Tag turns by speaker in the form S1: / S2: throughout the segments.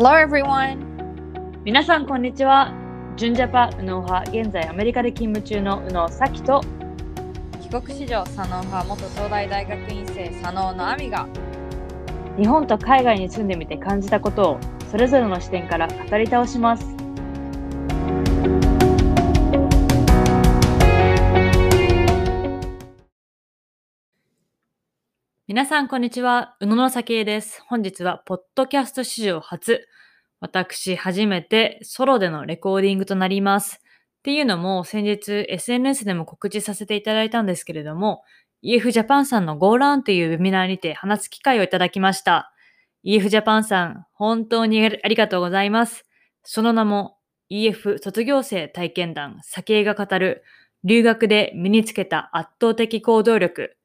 S1: Hello everyone!
S2: 皆さんこんにちは。純ジャパ右脳派、現在アメリカで勤務中の右脳咲と
S1: 帰国子女佐野派元東大大学院生佐野の亜美が
S2: 日本と海外に住んでみて感じたことをそれぞれの視点から語り倒します。皆さんこんにちは。宇野の咲江です。本日はポッドキャスト史上初、私初めてソロでのレコーディングとなります。っていうのも先日 SNS でも告知させていただいたんですけれども、EF ジャパンさんの Go ランというウェビナーにて話す機会をいただきました。EF ジャパンさん、本当にありがとうございます。その名も EF 卒業生体験談、酒井が語る留学で身につけた圧倒的行動力。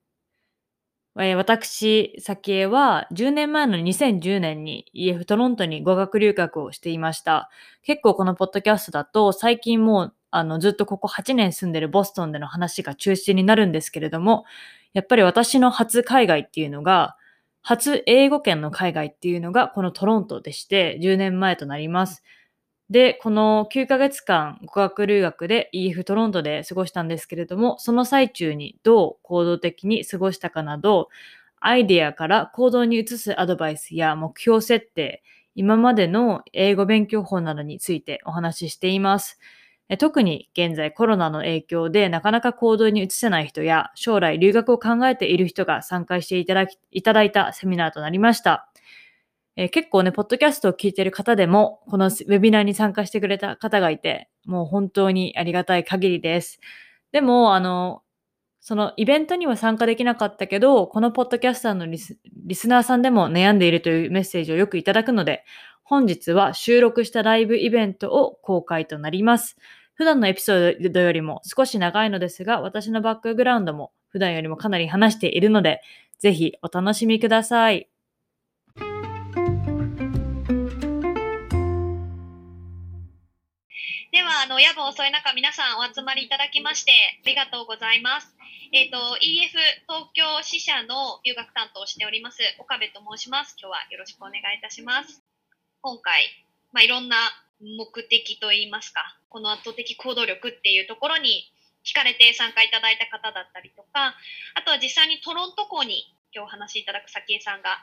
S2: えー私、酒井は10年前の2010年に EF トロントに語学留学をしていました。結構このポッドキャストだと最近もうあのずっとここ8年住んでるボストンでの話が中心になるんですけれども、やっぱり私の初海外っていうのが、初英語圏の海外っていうのがこのトロントでして、10年前となります。で、この9ヶ月間語学留学で EF トロントで過ごしたんですけれども、その最中にどう行動的に過ごしたかなど、アイデアから行動に移すアドバイスや目標設定、今までの英語勉強法などについてお話ししています。特に現在コロナの影響でなかなか行動に移せない人や将来留学を考えている人が参加していただきいただいたセミナーとなりました。えー結構ね、ポッドキャストを聞いている方でも、このウェビナーに参加してくれた方がいて、もう本当にありがたい限りです。でも、あの、そのイベントには参加できなかったけど、このポッドキャスターのリスリスナーさんでも悩んでいるというメッセージをよくいただくので、本日は収録したライブイベントを公開となります。普段のエピソードよりも少し長いのですが、私のバックグラウンドも普段よりもかなり話しているので、ぜひお楽しみください。
S3: あの、夜分遅い中、皆さんお集まりいただきまして、ありがとうございます。えっ、と、EF 東京支社の留学担当をしております、岡部と申します。今日はよろしくお願いいたします。今回、まあ、いろんな目的といいますか、この圧倒的行動力っていうところに惹かれて参加いただいた方だったりとか、あとは実際にトロント校に今日お話しいただく早紀江さんが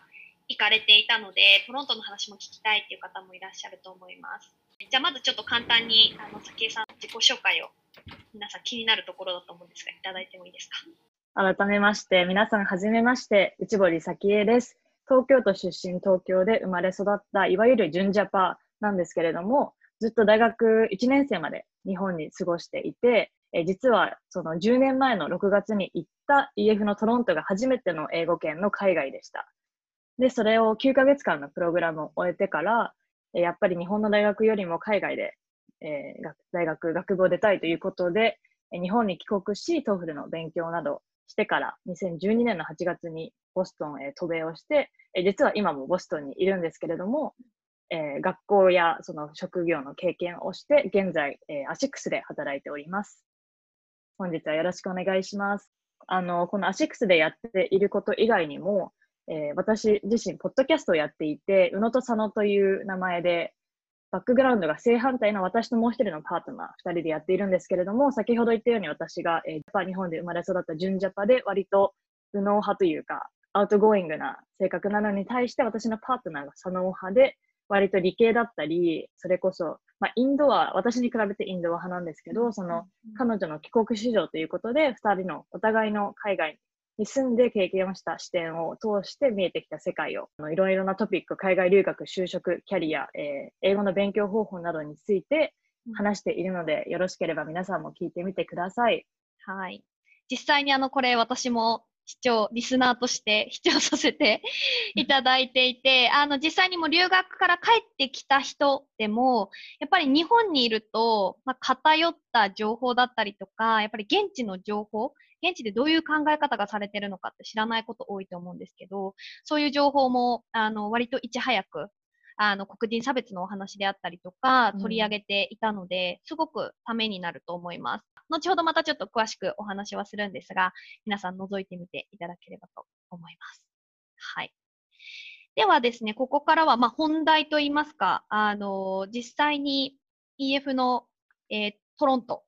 S3: 行かれていたので、トロントの話も聞きたいっていう方もいらっしゃると思います。じゃあまずちょっと簡単にあの早紀江さん自己紹介を皆さん気になるところだと思うんですがいただいてもいいですか？
S2: 改めまして、皆さんはじめまして、内堀咲江です。東京都出身、東京で生まれ育った、いわゆる純ジャパなんですけれども、ずっと大学1年生まで日本に過ごしていて、え実はその10年前の6月に行った EF のトロントが初めての英語圏の海外でした。で、それを9ヶ月間のプログラムを終えてから、やっぱり日本の大学よりも海外で、えー大学、学部を出たいということで、日本に帰国し、 TOEFL の勉強などしてから、2012年の8月にボストンへ渡米をして、実は今もボストンにいるんですけれども、えー学校やその職業の経験をして、現在、えーアシックスで働いております。本日はよろしくお願いします。あの、このアシックスでやっていること以外にも、えー私自身、ポッドキャストをやっていて、宇野と佐野という名前で、バックグラウンドが正反対の私ともう一人のパートナー、二人でやっているんですけれども、先ほど言ったように私が、えー Japan 日本で生まれ育った純ジャパで、割と右脳派というか、 outgoing な性格なのに対して、私のパートナーが左脳派で、割と理系だったり、それこそ、まあ、インドア、私に比べてインドア派なんですけど、その、彼女の帰国子女ということで、二人のお互いの海外に住んで経験をした視点を通して見えてきた世界を、いろいろなトピック、海外留学、就職、キャリア、えー英語の勉強方法などについて話しているので、よろしければ皆さんも聞いてみてください。
S3: はい。実際にあのこれ私も視聴、リスナーとして視聴させていただいていて、あの実際にも留学から帰ってきた人でも、やっぱり日本にいると、まあ、偏った情報だったりとか、やっぱり現地の情報、現地でどういう考え方がされてるのかって知らないこと多いと思うんですけど、そういう情報も、あの、割といち早く、あの、黒人差別のお話であったりとか、取り上げていたので、すごくためになると思います。後ほどまたちょっと詳しくお話はするんですが、皆さん覗いてみていただければと思います。はい。ではですね、ここからはまあ本題といいますか、あの実際に EF の、えートロント、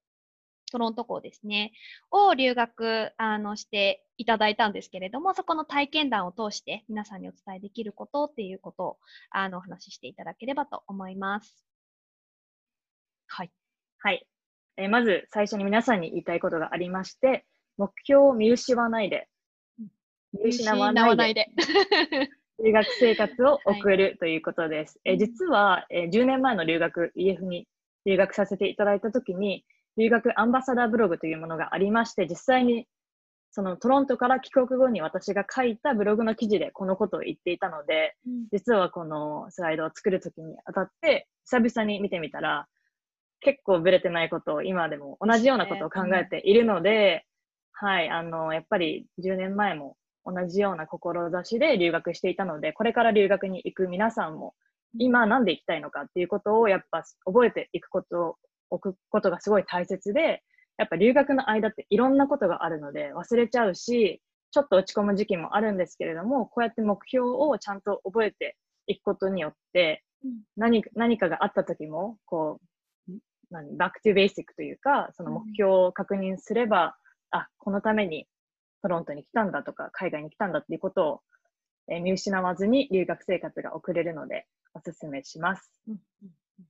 S3: トロント校ですね、を留学あのしていただいたんですけれども、そこの体験談を通して皆さんにお伝えできることっていうことをあのお話ししていただければと思います。はい。
S4: はい。えーまず最初に皆さんに言いたいことがありまして、目標を見失わないで、見失わないで
S3: で。
S4: 留学生活を送る ということです。えー実は、えー10年前の留学、EF に留学させていただいたときに、留学アンバサダーブログというものがありまして、実際にそのトロントから帰国後に私が書いたブログの記事でこのことを言っていたので、
S3: うん。
S4: 実はこのスライドを作るときにあたって、久々に見てみたら、結構ブレてないことを今でも同じようなことを考えているので、はい、あの、やっぱり10年前も同じような志で留学していたので、これから留学に行く皆さんも、今なんで行きたいのかっていうことをやっぱ覚えていくことを、置くことがすごい大切で、やっぱ留学の間っていろんなことがあるので忘れちゃうし、ちょっと落ち込む時期もあるんですけれども、こうやって目標をちゃんと覚えていくことによって、
S3: うん。
S4: 何何かがあった時も、こう、何、バックトゥベーシックというか、その目標を確認すれば、あ、このためにトロントに来たんだとか、海外に来たんだっていうことを、えー見失わずに留学生活が送れるので、おすすめします。
S3: うんうんうん。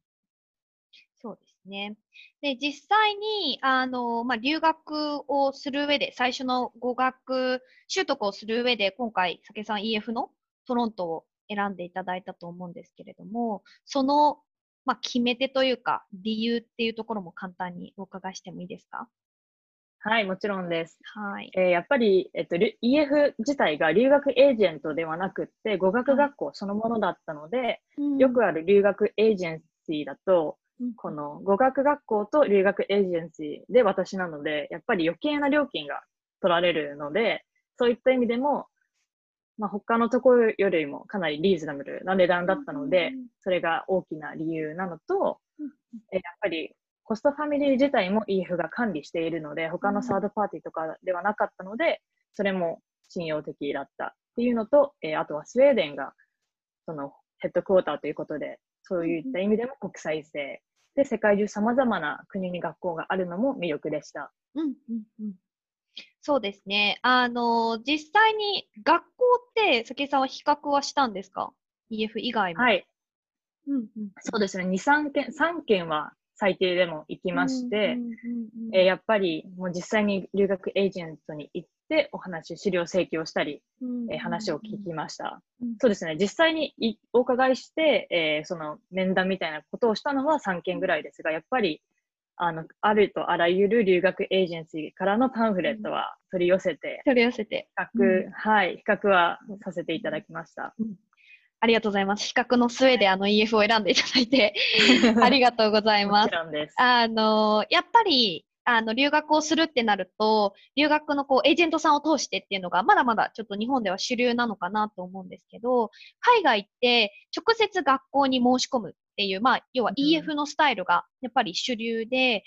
S3: そうですね。で、実際に、あの、まあ、留学をする上で、最初の語学習得をする上で、今回、酒さん EF のトロントを選んでいただいたと思うんですけれども、その、まあ、決め手というか、理由っていうところも簡単にお伺いしてもいいですか？
S4: はい、もちろんです。
S3: はい。
S4: えーやっぱり、えっと、り EF 自体が留学エージェントではなくって、語学学校そのものだったので、よくある留学エージェンシーだと、
S3: うん
S4: この語学学校と留学エージェンシーで私なので、やっぱり余計な料金が取られるので、そういった意味でも、まあ、他のところよりもかなりリーズナブルな値段だったので、それが大きな理由なのと
S3: うん、
S4: えやっぱりホストファミリー自体も EF が管理しているので、他のサードパーティーとかではなかったので、それも信用的だったっていうのと、えーあとはスウェーデンがそのヘッドクォーターということで、そういった意味でも国際性で世界中様々な国に学校があるのも魅力でした。
S3: うんうんうんそうですね。あの、実際に学校って、関さんは比較はしたんですか ?EF 以外も。。
S4: はいい、
S3: うんうん、
S4: そうですね、2、3件、3件は最低でも行きまして、やっぱりもう実際に留学エージェントに行ってお話、資料請求をしたり、えー話を聞きました。
S3: うん
S4: そうですね、実際にいお伺いして、えーその面談みたいなことをしたのは3件ぐらいですが、やっぱりあのあるとあらゆる留学エージェンシーからのパンフレットは取り寄せて、
S3: 取り寄せて。
S4: 比較、
S3: うん
S4: はい、比較はさせていただきました。
S3: ありがとうございます。比較の末であの EF を選んでいただいて、ありがとうござい
S4: も
S3: ます
S4: ち。ろんです。
S3: あの、やっぱり、あの、留学をするってなると、留学のこう、エージェントさんを通してっていうのが、まだまだちょっと日本では主流なのかなと思うんですけど、海外って直接学校に申し込むっていう、まあ、要は
S4: うん
S3: EF のスタイルがやっぱり主流で、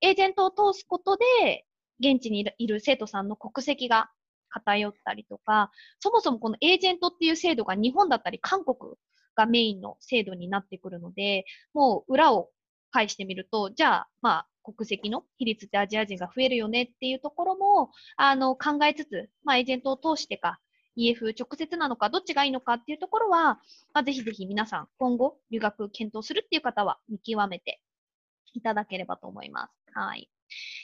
S3: エージェントを通すことで、現地にいる生徒さんの国籍が偏ったりとか、そもそもこのエージェントっていう制度が日本だったり韓国がメインの制度になってくるので、もう裏を返してみると、じゃあ、まあ、国籍の比率ってアジア人が増えるよねっていうところも、あの、考えつつ、まあ、エージェントを通してか、EF 直接なのか、どっちがいいのかっていうところは、まあ、ぜひぜひ皆さん、今後、留学検討するっていう方は、見極めていただければと思います。はい。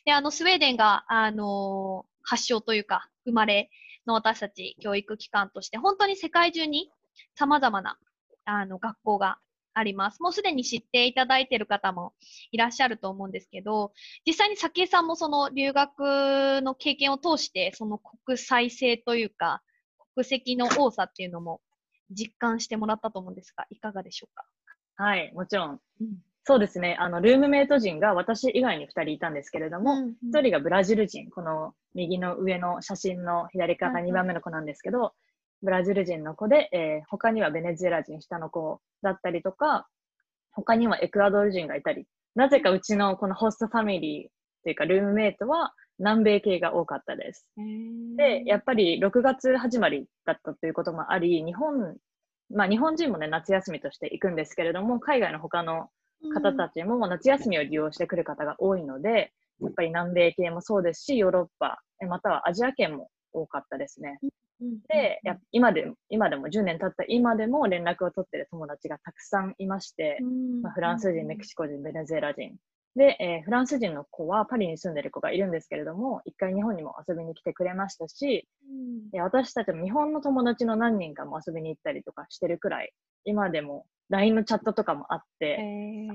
S3: で、あの、スウェーデンが、あの発祥というか、生まれの私たち教育機関として、本当に世界中に様々な、あの、学校があります。もうすでに知っていただいている方もいらっしゃると思うんですけど、実際に早紀江さんもその留学の経験を通して、その国際性というか、国籍の多さっていうのも実感してもらったと思うんですが、いかがでしょうか？
S4: はい、もちろん。
S3: うん
S4: そうですね、あの、ルームメイト陣が私以外に2人いたんですけれども、
S3: うん
S4: 1人がブラジル人、この右の上の写真の左から2番目の子なんですけど、ブラジル人の子で、えー他にはベネズエラ人、下の子だったりとか、他にはエクアドル人がいたり、なぜかうちのこのホストファミリーというかルームメイトは南米系が多かったです。で、やっぱり6月始まりだったということもあり、日本まあ日本人もね、夏休みとして行くんですけれども、海外の他の方たちも夏休みを利用してくる方が多いので、やっぱり南米系もそうですし、ヨーロッパ、えまたはアジア圏も多かったですね。
S3: うん
S4: で、や今で今でも10年経った今でも連絡を取ってる友達がたくさんいまして、まあ、フランス人、メキシコ人、ベネズエラ人。で、えーフランス人の子はパリに住んでる子がいるんですけれども、一回日本にも遊びに来てくれましたし、で私たちも日本の友達の何人かも遊びに行ったりとかしてるくらい、今でも LINE のチャットとかもあって、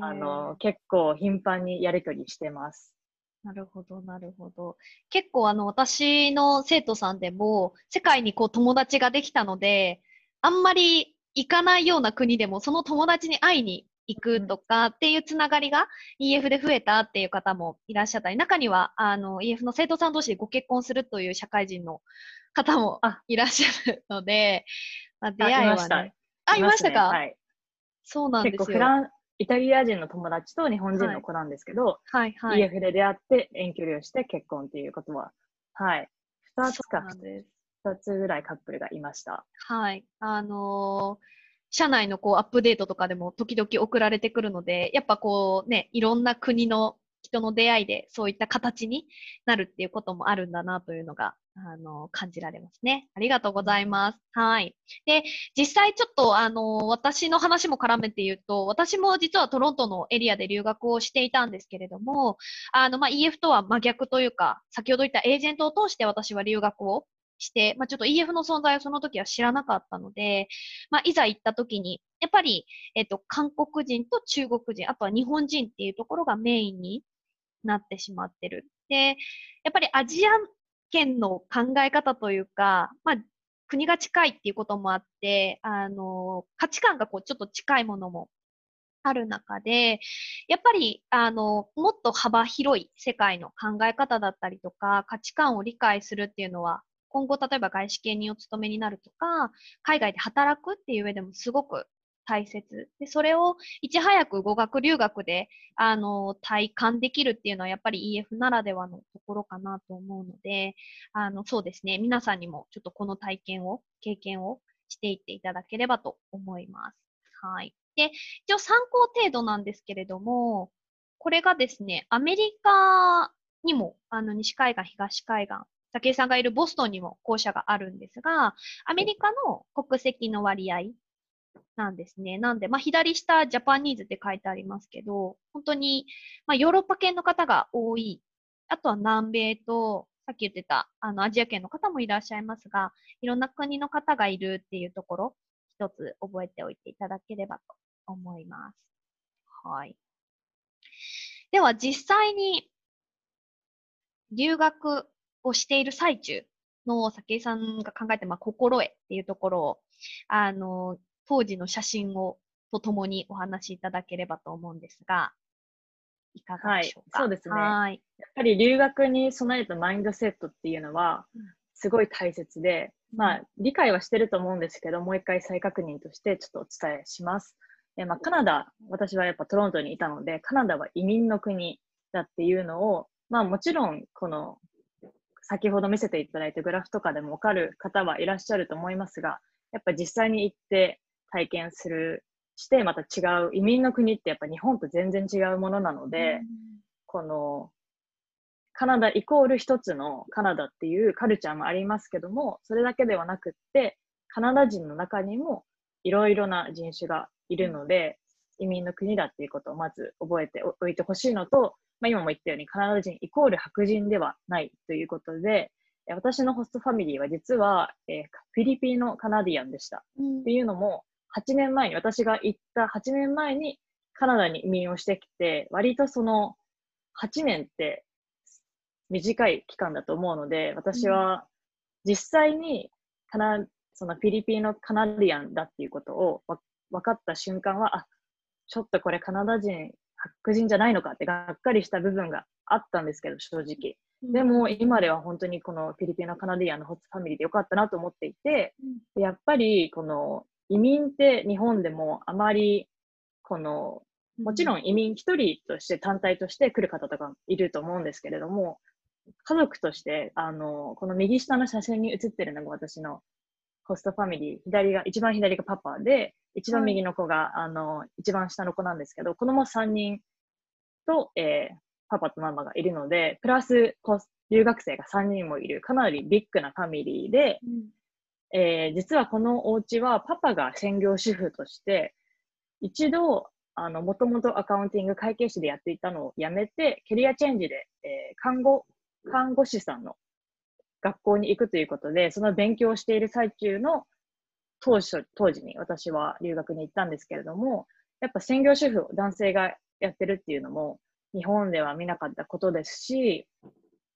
S4: あの、結構頻繁にやりとりしてます。
S3: なるほど、なるほど。結構あの、私の生徒さんでも、世界にこう友達ができたので、あんまり行かないような国でも、その友達に会いに行くとかっていうつながりが EF で増えたっていう方もいらっしゃったり、中にはあの EF の生徒さん同士でご結婚するという社会人の方も
S4: あ
S3: いらっしゃるので、まあ、出
S4: あ
S3: 会いは
S4: いました
S3: ね。あ、いましたか、
S4: ねはい。
S3: そうなんですよ。
S4: 結構フラン、イタリア人の友達と日本人の子なんですけど、
S3: はいはい。
S4: EF で出会って遠距離をして結婚っていうことは、はい。二つ
S3: そう
S4: か
S3: なんです。
S4: 二つぐらいカップルがいました。
S3: はい。あのー社内のこうアップデートとかでも時々送られてくるので、やっぱこうね、いろんな国の人の出会いでそういった形になるっていうこともあるんだなというのが、あの感じられますね。ありがとうございます。はい。で、実際ちょっとあの私の話も絡めて言うと、私も実はトロントのエリアで留学をしていたんですけれども、あの、まあ、EF とは真逆というか、先ほど言ったエージェントを通して私は留学をして、まあ、ちょっと EF の存在をその時は知らなかったので、まあ、いざ行った時に、やっぱり、えっと、韓国人と中国人、あとは日本人っていうところがメインになってしまってる。で、やっぱりアジア圏の考え方というか、まあ、国が近いっていうこともあって、あの、価値観がこう、ちょっと近いものもある中で、やっぱり、あの、もっと幅広い世界の考え方だったりとか、価値観を理解するっていうのは、今後、例えば外資系にお勤めになるとか、海外で働くっていう上でもすごく大切。で、それをいち早く語学留学で、あの、体感できるっていうのはやっぱり EF ならではのところかなと思うので、あの、そうですね。皆さんにもちょっとこの体験を、経験をしていっていただければと思います。はい。で、一応参考程度なんですけれども、これがですね、アメリカにも、あの、西海岸、東海岸、武井さんがいるボストンにも校舎があるんですが、アメリカの国籍の割合なんですね。なんで、まあ、左下、ジャパニーズって書いてありますけど、本当に、まあ、ヨーロッパ系の方が多い。あとは南米と、さっき言ってた、あの、アジア圏の方もいらっしゃいますが、いろんな国の方がいるっていうところ、一つ覚えておいていただければと思います。はい。では、実際に留学をしている最中の武井さんが考えて、まあ、心得っていうところを、あの、当時の写真をとともにお話しいただければと思うんですが、いかがでしょうか？
S4: はいそうですね
S3: はい。
S4: やっぱり留学に備えたマインドセットっていうのは
S3: うん、
S4: すごい大切で、まあ、理解はしてると思うんですけど、もう一回再確認としてちょっとお伝えします。えまあ、カナダ、私はやっぱトロントにいたので、カナダは移民の国だっていうのを、まあもちろん、この、先ほど見せていただいたグラフとかでもわかる方はいらっしゃると思いますが、やっぱ実際に行って体験する、してまた違う、移民の国ってやっぱ日本と全然違うものなので、この、カナダイコール一つのカナダっていうカルチャーもありますけども、それだけではなくって、カナダ人の中にもいろいろな人種がいるので、移民の国だっていうことをまず覚えておいてほしいのと、まあ、今も言ったようにカナダ人イコール白人ではないということで、え私のホストファミリーは実は、えーフィリピンのカナディアンでした。
S3: うん
S4: っていうのも、8年前に、私が行った8年前にカナダに移民をしてきて、割とその8年って短い期間だと思うので、私は実際にカナそのフィリピンのカナディアンだっていうことをわ分かった瞬間は、あ、ちょっとこれカナダ人、白人じゃないのかってがっかりした部分があったんですけど、正直。でも今では本当にこのフィリピンのカナディアンのホストファミリーでよかったなと思っていて、でやっぱりこの移民って日本でもあまりこのもちろん移民一人として単体として来る方とかいると思うんですけれども、家族として、あの、この右下の写真に写ってるのが私のホストファミリー、左が、一番左がパパで、一番右の子が、あの、一番下の子なんですけど、子供3人と、えーパパとママがいるので、プラスこ留学生が3人もいる、かなりビッグなファミリーで、えー実はこのお家はパパが専業主婦として、一度、あの、もともとアカウンティング会計士でやっていたのを辞めて、キャリアチェンジで、えー看護、看護師さんの学校に行くということで、その勉強をしている最中の当初、当時に私は留学に行ったんですけれども、やっぱ専業主婦男性がやってるっていうのも、日本では見なかったことですし、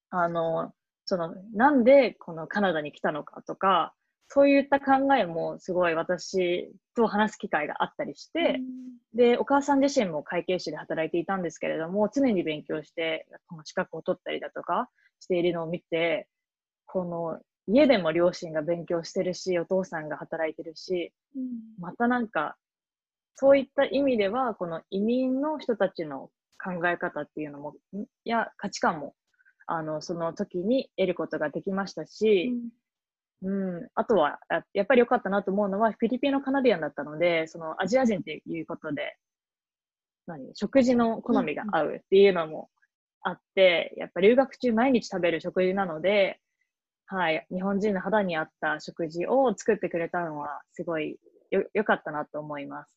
S4: あの、その、なんでこのカナダに来たのかとか、そういった考えもすごい私と話す機会があったりして、で、お母さん自身も会計士で働いていたんですけれども、常に勉強して、この資格を取ったりだとかしているのを見て、この家でも両親が勉強してるし、お父さんが働いてるし、またなんか、そういった意味では、この移民の人たちの考え方っていうのも、や、価値観も、あの、その時に得ることができましたし、うん、あとは、ややっぱり良かったなと思うのは、フィリピンのカナディアンだったので、そのアジア人っていうことで、何、食事の好みが合うっていうのもあって、やっぱ留学中毎日食べる食事なので、はい、日本人の肌に合った食事を作ってくれたのは、すごいよ良かったなと思います。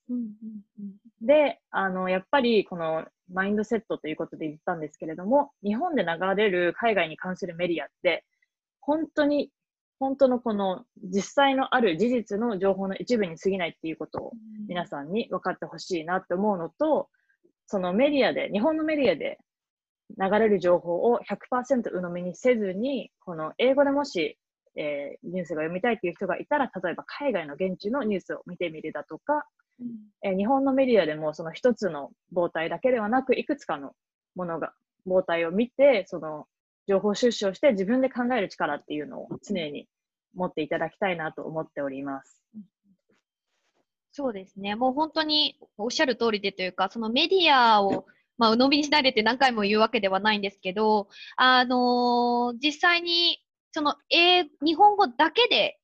S4: で、あの、やっぱりこのマインドセットということで言ったんですけれども、日本で流れる海外に関するメディアって、本当に、本当のこの実際のある事実の情報の一部に過ぎないっていうことを皆さんに分かってほしいなって思うのと、そのメディアで、日本のメディアで流れる情報を100%鵜呑みにせずに、この英語でもし、えーニュースが読みたいっていう人がいたら、例えば海外の現地のニュースを見てみるだとか、えー日本のメディアでもその一つの膨体だけではなく、いくつかのものが、膨体を見て、その情報収集をして自分で考える力っていうのを常に持っていただきたいなと思っております。
S3: そうですね。もう本当におっしゃる通りでというか、そのメディアを、まあ、鵜呑みにしないでって何回も言うわけではないんですけど、あのー実際に、その、英、日本語だけで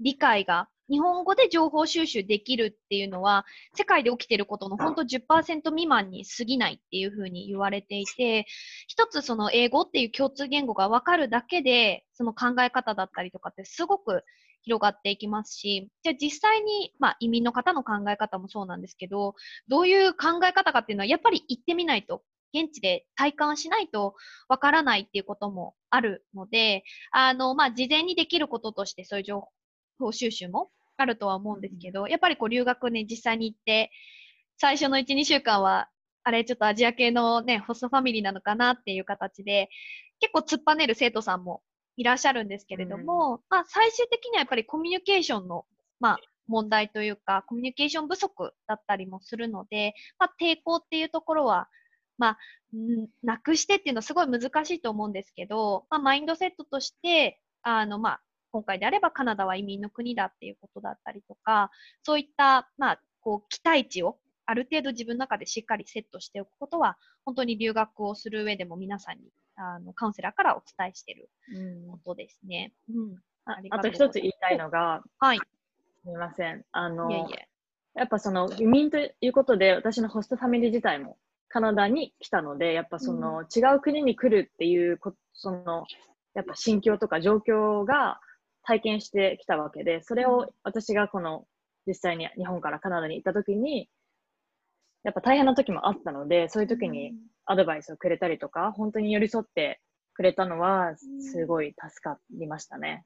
S3: 理解が、日本語で情報収集できるっていうのは、世界で起きてることの本当10%未満に過ぎないっていうふうに言われていて、一つその英語っていう共通言語がわかるだけで、その考え方だったりとかってすごく広がっていきますし、じゃあ実際に、まあ移民の方の考え方もそうなんですけど、どういう考え方かっていうのはやっぱり行ってみないと、現地で体感しないとわからないっていうこともあるので、あの、まあ事前にできることとしてそういう情報収集もあるとは思うんですけど、やっぱりこう留学ね、実際に行って、最初の1、2週間は、あれ、ちょっとアジア系のね、ホストファミリーなのかなっていう形で、結構突っぱねる生徒さんもいらっしゃるんですけれども、まあ最終的にはやっぱりコミュニケーションの、まあ問題というか、コミュニケーション不足だったりもするので、まあ抵抗っていうところは、まあ、んなくしてっていうのはすごい難しいと思うんですけど、まあマインドセットとして、あの、まあ、今回であればカナダは移民の国だっていうことだったりとか、そういった、まあ、こう、期待値をある程度自分の中でしっかりセットしておくことは、本当に留学をする上でも皆さんに、あの、カウンセラーからお伝えしていることですね。うん。
S4: あ
S3: あ
S4: と一つ言いたいのが、
S3: はい。
S4: すみません。あの、
S3: いえいえ。
S4: やっぱその移民ということで、私のホストファミリー自体もカナダに来たので、やっぱその違う国に来るっていうこ、その、やっぱ心境とか状況が体験してきたわけで、それを私がこの実際に日本からカナダに行った時に、やっぱ大変な時もあったので、そういう時にアドバイスをくれたりとか、本当に寄り添ってくれたのは、すごい助かりましたね。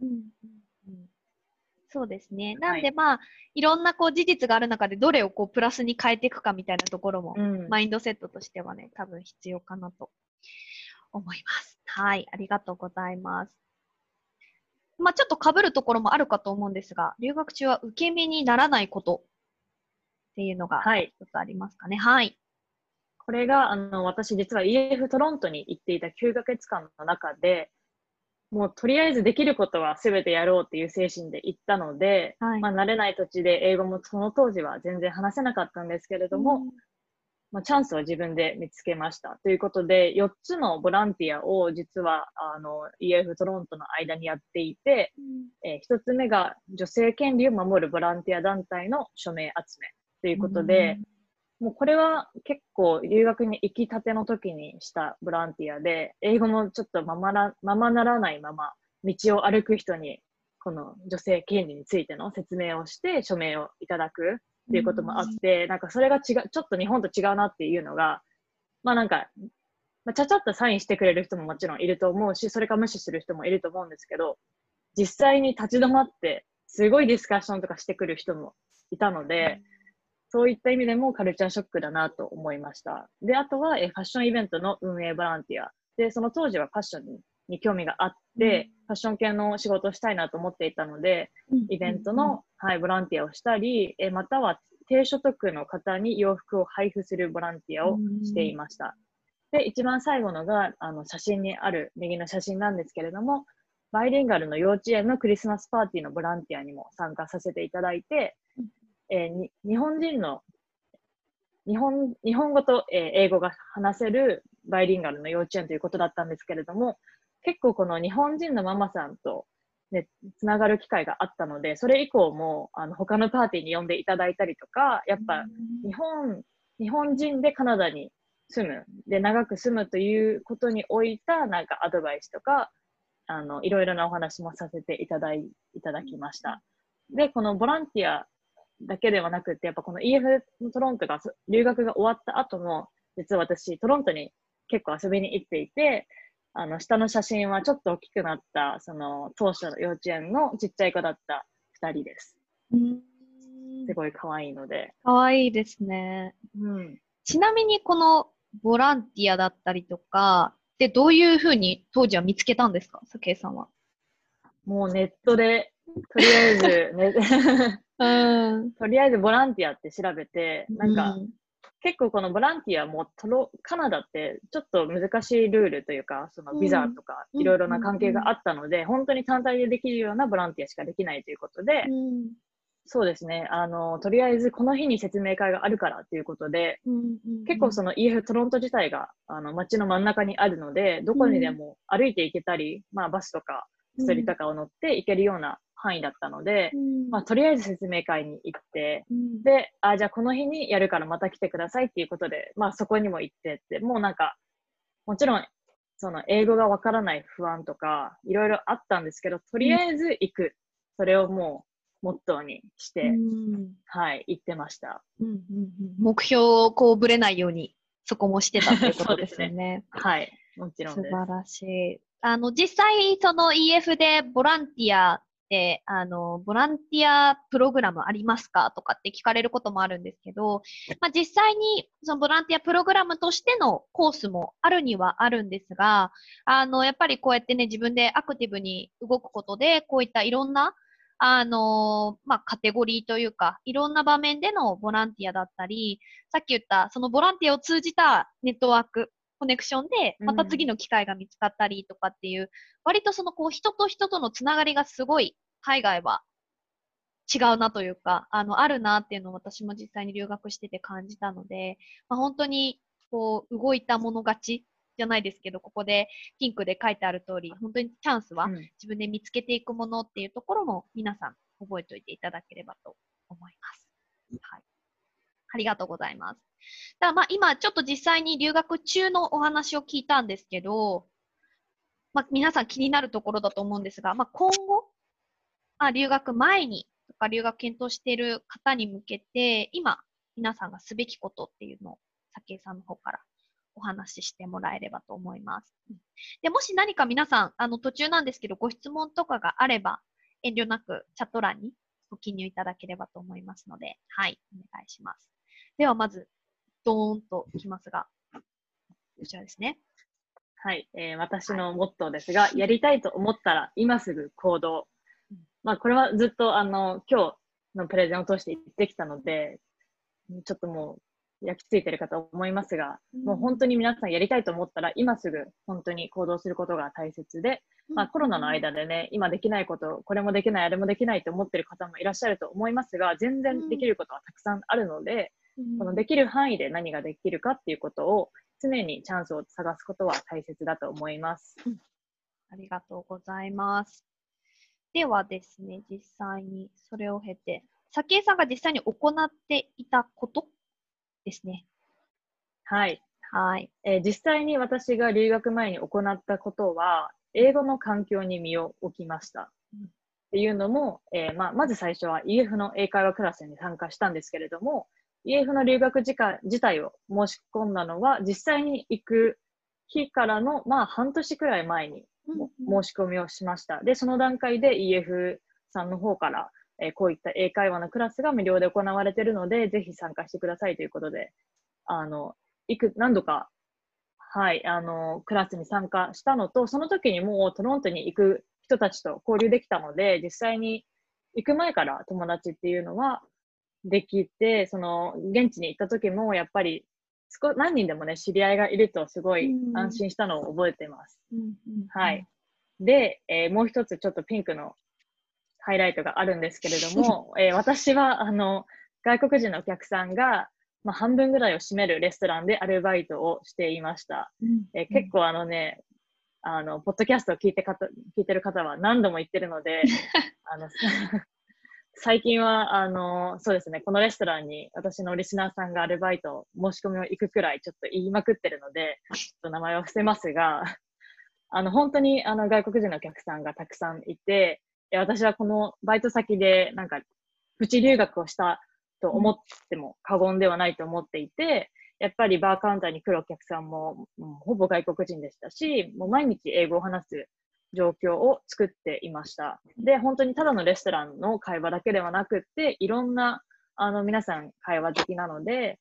S3: そうですね。
S4: は
S3: ないんでまあ、いろんなこう事実がある中でどれをこうプラスに変えていくかみたいなところも、
S4: うん。
S3: マインドセットとしてはね、多分必要かなと思います。はい、ありがとうございます。まあちょっと被るところもあるかと思うんですが、留学中は受け身にならないことっていうのが
S4: はい。
S3: 一つありますかね。はい。
S4: これが、あの、私実は EF トロントに行っていた9ヶ月間の中で、もうとりあえずできることは全てやろうっていう精神で行ったので、
S3: はい
S4: まあ慣れない土地で英語もその当時は全然話せなかったんですけれども、まあ、チャンスを自分で見つけました。ということで、4つのボランティアを実はあの EF トロントの間にやっていて、えー、1つ目が女性権利を守るボランティア団体の署名集めということで、もうこれは結構留学に行きたての時にしたボランティアで、英語もちょっとままなままならないまま、道を歩く人にこの女性権利についての説明をして署名をいただくっていうこともあって、なんかそれが違う、ちょっと日本と違うなっていうのが、まあなんか、まあ、ちゃちゃっとサインしてくれる人ももちろんいると思うし、それか無視する人もいると思うんですけど、実際に立ち止まって、すごいディスカッションとかしてくる人もいたので、そういった意味でもカルチャーショックだなと思いました。で、あとはえファッションイベントの運営ボランティア。で、その当時はファッションにに興味があって、ファッション系の仕事をしたいなと思っていたので、イベントの、はい、ボランティアをしたり、えまたは低所得の方に洋服を配布するボランティアをしていました。で、一番最後のがあの写真にある右の写真なんですけれども、バイリンガルの幼稚園のクリスマスパーティーのボランティアにも参加させていただいて、えーに日本人の日本日本語と、えー英語が話せるバイリンガルの幼稚園ということだったんですけれども、結構この日本人のママさんと、ね、つながる機会があったので、それ以降もあの他のパーティーに呼んでいただいたりとか、やっぱ日本日本人でカナダに住む、で長く住むということにおいたなんかアドバイスとか、あのいろいろなお話もさせていただいいただきました。で、このボランティアだけではなくて、やっぱこの EF のトロントがそ留学が終わった後も、実は私、トロントに結構遊びに行っていて、あの、下の写真はちょっと大きくなった、その、当初の幼稚園のちっちゃい子だった2人です。
S3: うん
S4: すごい可愛いので。
S3: かわいいですね。
S4: うん。
S3: ちなみにこのボランティアだったりとか、で、どういうふうに当時は見つけたんですか？さけいさんは。
S4: もうネットで、とりあえず、ね、
S3: うん。
S4: とりあえずボランティアって調べて、なんか、結構このボランティアもトロカナダってちょっと難しいルールというか、そのビザとか
S3: うん。
S4: いろいろな関係があったので、本当に単体でできるようなボランティアしかできないということで、
S3: うん。
S4: そうですね、あの、とりあえずこの日に説明会があるからということで、
S3: うん
S4: 結構その EF トロント自体があの街の真ん中にあるので、どこにでも歩いて行けたり、まあバスとか釣りとかを乗って行けるような範囲だったので、
S3: うん
S4: まあとりあえず説明会に行って、
S3: うん
S4: で、あ、じゃあこの日にやるからまた来てくださいっていうことで、まあそこにも行ってって、もうなんか、もちろん、その英語がわからない不安とか、いろいろあったんですけど、とりあえず行く。それをもう、モットーにして、
S3: うん
S4: はい、行ってました。
S3: うんうんうん目標をこうぶれないように、そこもしてたっていうことですよね。
S4: はい、もちろん
S3: 素
S4: です。
S3: 晴らしい。あの、実際、その EF でボランティアで、あの、ボランティアプログラムありますかとかって聞かれることもあるんですけど、まあ、実際にそのボランティアプログラムとしてのコースもあるにはあるんですが、あの、やっぱりこうやってね、自分でアクティブに動くことで、こういったいろんな、あのまあ、カテゴリーというか、いろんな場面でのボランティアだったり、さっき言った、そのボランティアを通じたネットワーク、コネクションで、また次の機会が見つかったりとかっていう、割とそのこう人と人とのつながりがすごい海外は違うなというか、あの、あるなっていうのを私も実際に留学してて感じたので、まあ、本当にこう動いたもの勝ちじゃないですけど、ここでピンクで書いてある通り、本当にチャンスは
S4: うん
S3: 自分で見つけていくものっていうところも皆さん覚えておいていただければと思います。はい。ありがとうございます。ただまあ今ちょっと実際に留学中のお話を聞いたんですけど、まあ皆さん気になるところだと思うんですが、まあ今後、あ留学前にとか留学検討している方に向けて、今皆さんがすべきことっていうのを、武井さんの方からお話ししてもらえればと思います。で、もし何か皆さん、あの途中なんですけど、ご質問とかがあれば、遠慮なくチャット欄にご記入いただければと思いますので、はい、お願いします。ではまず、ドーンときますが、こちらですね。
S4: はい、えー私のモットーですが、やりたいと思ったら今すぐ行動。まあ、これはずっとあの今日のプレゼンを通して言ってきたので、ちょっともう焼き付いてるかと思いますが、もう本当に皆さんやりたいと思ったら今すぐ本当に行動することが大切で、まあ、コロナの間でね、今できないこと、これもできない、あれもできないと思ってる方もいらっしゃると思いますが、全然できることはたくさんあるので、このできる範囲で何ができるかっていうことを常にチャンスを探すことは大切だと思います。
S3: ありがとうございます。ではですね、実際にそれを経て、早紀江さんが実際に行っていたことですね。
S4: はい。
S3: はい。
S4: えー実際に私が留学前に行ったことは、英語の環境に身を置きました。
S3: うん
S4: っていうのも、えーまあ、まず最初は EF の英会話クラスに参加したんですけれども、EF の留学時間自体を申し込んだのは、実際に行く日からの、まあ、半年くらい前にも申し込みをしました。で、その段階で EF さんの方から、えーこういった英会話のクラスが無料で行われているので、ぜひ参加してくださいということで、あの、いく、何度か、はい、あの、クラスに参加したのと、その時にもうトロントに行く人たちと交流できたので、実際に行く前から友達っていうのはできて、その、現地に行った時もやっぱり、少何人でもね、知り合いがいるとすごい
S3: うん
S4: 安心したのを覚えてます。はい。で、えーもう一つちょっとピンクのハイライトがあるんですけれども、えー私は、あの、外国人のお客さんが、まあ、半分ぐらいを占めるレストランでアルバイトをしていました。
S3: うん
S4: えー結構あのね、あの、ポッドキャストを聞いてかた聞いてる方は何度も言ってるので、あの、最近は、あの、そうですね、このレストランに私のリスナーさんがアルバイト申し込みを行くくらいちょっと言いまくってるので、ちょっと名前は伏せますが、あの、本当にあの外国人のお客さんがたくさんいて、いや私はこのバイト先でなんか、プチ留学をしたと思っても過言ではないと思っていて、やっぱりバーカウンターに来るお客さんも、うんほぼ外国人でしたし、もう毎日英語を話す状況を作っていました。で、本当にただのレストランの会話だけではなくって、いろんな、あの、皆さん会話的なので、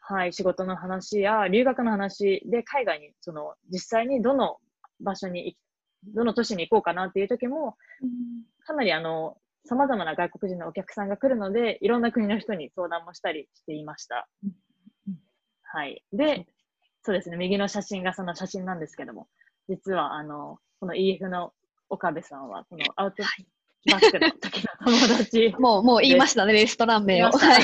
S4: はい、仕事の話や留学の話で海外に、その、実際にどの場所にどの都市に行こうかなっていう時も、かなりあの、様々な外国人のお客さんが来るので、いろんな国の人に相談もしたりしていました。はい。で、そうですね、右の写真がその写真なんですけども、実はあの、この EF の岡部さんは、このアウトバックの時の友達。
S3: もう、もう言いましたね、レストラン名を。はい。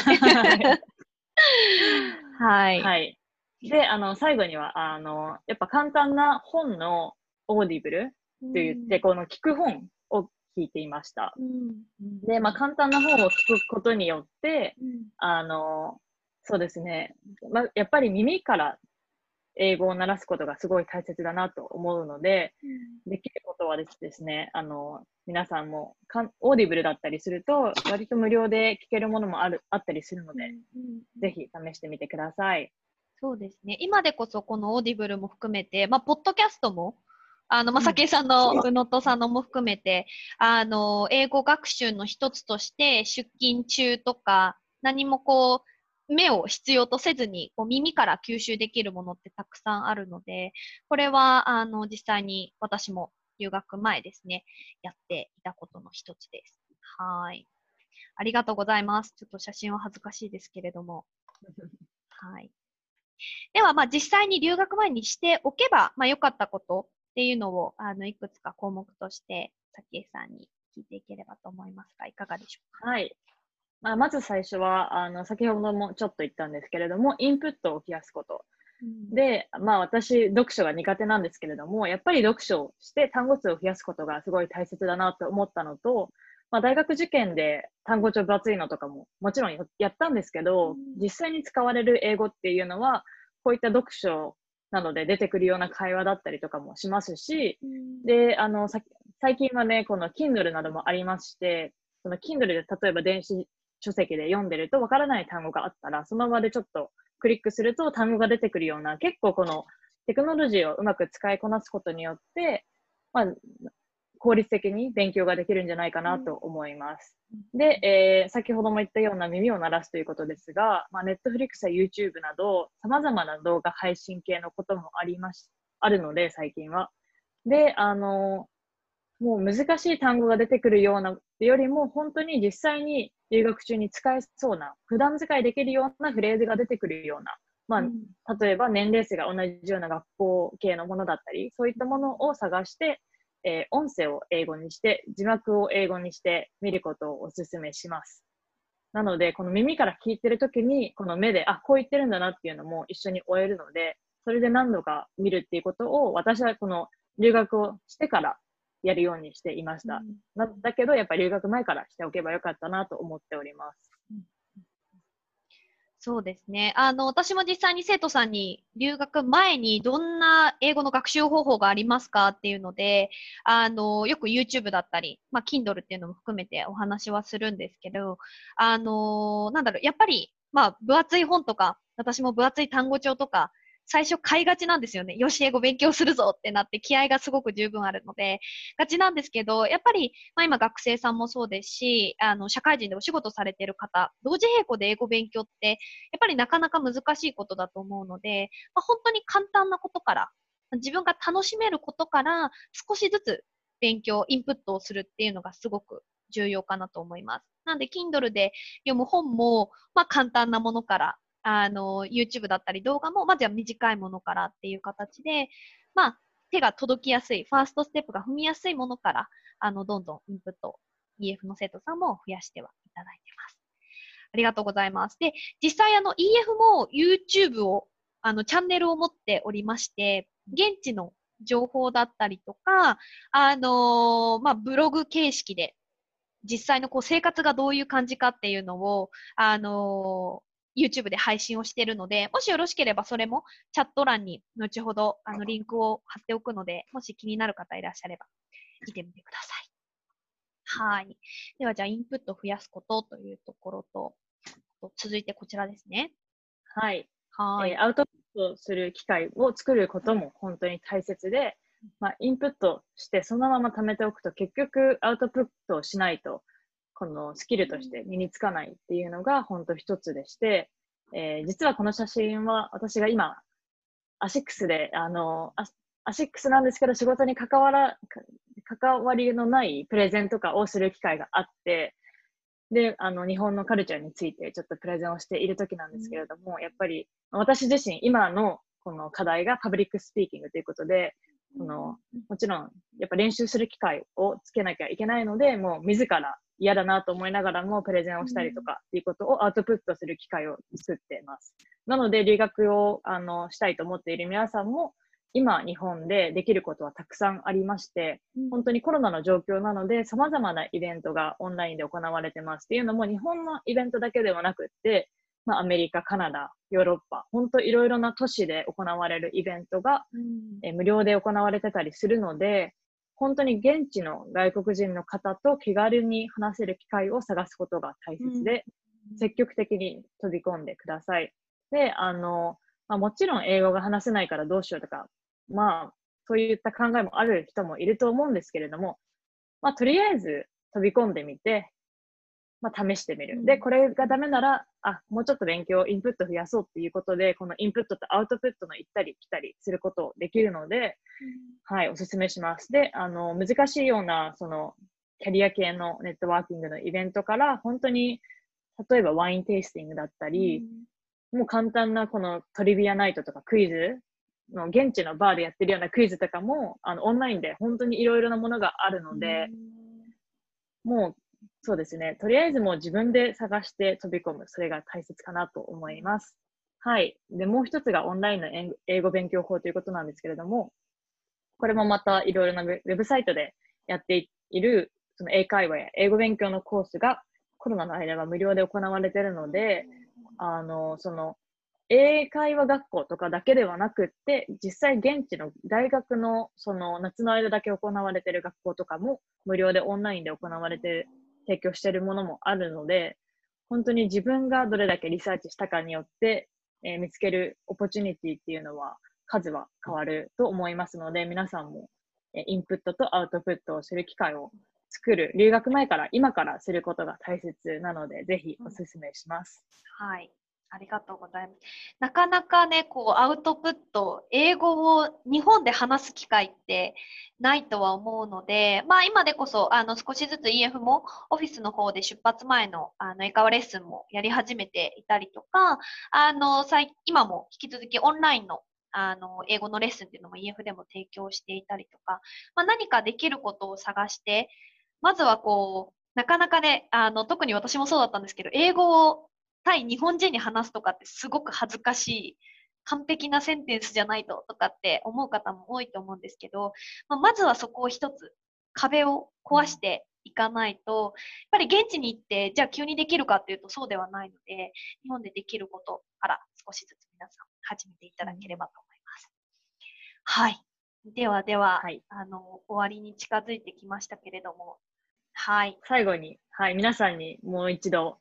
S3: はい。
S4: はい。で、あの、最後には、あの、やっぱ簡単な本のオーディブルと言って、この聞く本を聞いていました。
S3: うん、
S4: で、まあ、簡単な本を聞くことによって、
S3: うん
S4: あの、そうですね。まあ、やっぱり耳から英語を慣らすことがすごい大切だなと思うので、できることはですね、あの、皆さんもかん、オーディブルだったりすると、割と無料で聞けるものもある、あったりするので、
S3: うんうん
S4: ぜひ試してみてください。
S3: そうですね。今でこそこのオーディブルも含めて、まあ、ポッドキャストも、あの、まさきえさんの、うのとさんのも含めて、あの、英語学習の一つとして、出勤中とか、何もこう、目を必要とせずに、こう耳から吸収できるものってたくさんあるので、これは、あの、実際に私も留学前ですね、やっていたことの一つです。はい。ありがとうございます。ちょっと写真は恥ずかしいですけれども。はい。では、まあ、実際に留学前にしておけば、まあ、良かったことっていうのを、あの、いくつか項目として、さきえさんに聞いていければと思いますが、いかがでしょうか？
S4: はい。まあ、まず最初は、あの、先ほどもちょっと言ったんですけれども、インプットを増やすこと。で、まあ私、読書が苦手なんですけれども、やっぱり読書をして単語数を増やすことがすごい大切だなと思ったのと、まあ大学受験で単語帳分厚いのとかももちろんややったんですけど、
S3: うん。
S4: 実際に使われる英語っていうのは、こういった読書などで出てくるような会話だったりとかもしますし、で、あの、さ最近はね、この Kindle などもありまして、その Kindle で例えば電子書籍で読んでるとわからない単語があったら、その場でちょっとクリックすると単語が出てくるような、結構このテクノロジーをうまく使いこなすことによって、まあ、効率的に勉強ができるんじゃないかなと思います。で、えー先ほども言ったような耳を鳴らすということですが、まあ、Netflix や YouTube など様々な動画配信系のこともあります、あるので、最近は。で、あの、もう難しい単語が出てくるようなよりも、本当に実際に留学中に使えそうな、普段使いできるようなフレーズが出てくるような、まあ、例えば年齢層が同じような学校系のものだったり、そういったものを探して、えー音声を英語にして、字幕を英語にして見ることをお勧めします。なので、この耳から聞いてるときに、この目で、あ、こう言ってるんだなっていうのも一緒に終えるので、それで何度か見るっていうことを、私はこの留学をしてからやるようにしていました。なだけど、やっぱり留学前からしておけばよかったなと思っております。
S3: そうですね。あの、私も実際に生徒さんに留学前にどんな英語の学習方法がありますかっていうので、あの、よく YouTube だったり、まあ、Kindle っていうのも含めてお話はするんですけど、あの、なんだろう、やっぱり、まあ、分厚い本とか、私も分厚い単語帳とか、最初買いがちなんですよね。よし、英語勉強するぞってなって気合がすごく十分あるので、がちなんですけど、やっぱり、まあ今学生さんもそうですし、あの、社会人でお仕事されてる方、同時並行で英語勉強って、やっぱりなかなか難しいことだと思うので、まあ、本当に簡単なことから、自分が楽しめることから少しずつ勉強、インプットをするっていうのがすごく重要かなと思います。なんで、Kindle で読む本も、まあ簡単なものから、あの、YouTube だったり動画も、まずは短いものからっていう形で、まあ、手が届きやすい、ファーストステップが踏みやすいものから、あの、どんどんインプット、EF の生徒さんも増やしてはいただいてます。ありがとうございます。で、実際あの EF も YouTube を、あの、チャンネルを持っておりまして、現地の情報だったりとか、あのーまあ、ブログ形式で、実際のこう生活がどういう感じかっていうのを、あの YouTube で配信をしているので、もしよろしければそれもチャット欄に後ほどあのリンクを貼っておくので、もし気になる方いらっしゃれば見てみてください。はい。ではじゃあインプットを増やすことというところと、続いてこちらですね。
S4: はい。
S3: はい。
S4: えーアウトプットする機会を作ることも本当に大切で、まあ、インプットしてそのまま貯めておくと結局アウトプットをしないとこのスキルとして身につかないっていうのが本当一つでして、えー実はこの写真は私が今アシックスであのアアシックスなんですけど仕事に関わらか関わりのないプレゼンとかをする機会があってで、あの、日本のカルチャーについてちょっとプレゼンをしている時なんですけれども、やっぱり私自身、今のこの課題が public speaking ということで、その、もちろん、やっぱ練習する機会をつけなきゃいけないので、もう自ら嫌だなと思いながらもプレゼンをしたりとかっていうことをアウトプットする機会を作っています。なので、留学をあのしたいと思っている皆さんも、今、日本でできることはたくさんありまして、本当にコロナの状況なので、様々なイベントがオンラインで行われてます。っていうのも、日本のイベントだけではなくって、まあ、アメリカ、カナダ、ヨーロッパ、本当いろいろな都市で行われるイベントが、えー無料で行われてたりするので、本当に現地の外国人の方と気軽に話せる機会を探すことが大切で、積極的に飛び込んでください。で、あの、まあ、もちろん英語が話せないからどうしようとか、まあ、そういった考えもある人もいると思うんですけれども、まあ、とりあえず飛び込んでみて、まあ、試してみる。で、これがダメなら、あ、もうちょっと勉強、インプット増やそうっていうことで、このインプットとアウトプットの行ったり来たりすることをできるので、はい、おすすめします。で、あの、難しいような、その、キャリア系のネットワーキングのイベントから、本当に、例えばワインテイスティングだったり、もう簡単なこのトリビアナイトとかクイズの現地のバーでやってるようなクイズとかも、あの、オンラインで本当にいろいろなものがあるので、もう、そうですね。とりあえずもう自分で探して飛び込む。それが大切かなと思います。はい。で、もう一つがオンラインの英語勉強法ということなんですけれども、これもまたいろいろなウェブサイトでやっている、その英会話や英語勉強のコースがコロナの間は無料で行われているので、あの、その、英会話学校とかだけではなくって、実際現地の大学のその夏の間だけ行われている学校とかも無料でオンラインで行われて提供しているものもあるので、本当に自分がどれだけリサーチしたかによって、えー見つけるオポチュニティっていうのは数は変わると思いますので、皆さんも、えインプットとアウトプットをする機会を作る、留学前から今からすることが大切なので、ぜひお勧めします。
S3: はい。ありがとうございます。なかなかね、こう、アウトプット、英語を日本で話す機会ってないとは思うので、まあ今でこそ、あの、少しずつ EF もオフィスの方で出発前の、あの、英会話レッスンもやり始めていたりとか、あの、今も引き続きオンラインのあの、英語のレッスンっていうのも EF でも提供していたりとか、まあ、何かできることを探して、まずはこう、なかなかね、あの、特に私もそうだったんですけど、英語を対日本人に話すとかってすごく恥ずかしい、完璧なセンテンスじゃないととかって思う方も多いと思うんですけど、まあ、まずはそこを一つ壁を壊していかないと、やっぱり現地に行って、じゃあ急にできるかっていうとそうではないので、日本でできることから少しずつ皆さん始めていただければと思います。はい。ではでは、はい、あの、終わりに近づいてきましたけれども、はい。
S4: 最後に、はい、皆さんにもう一度、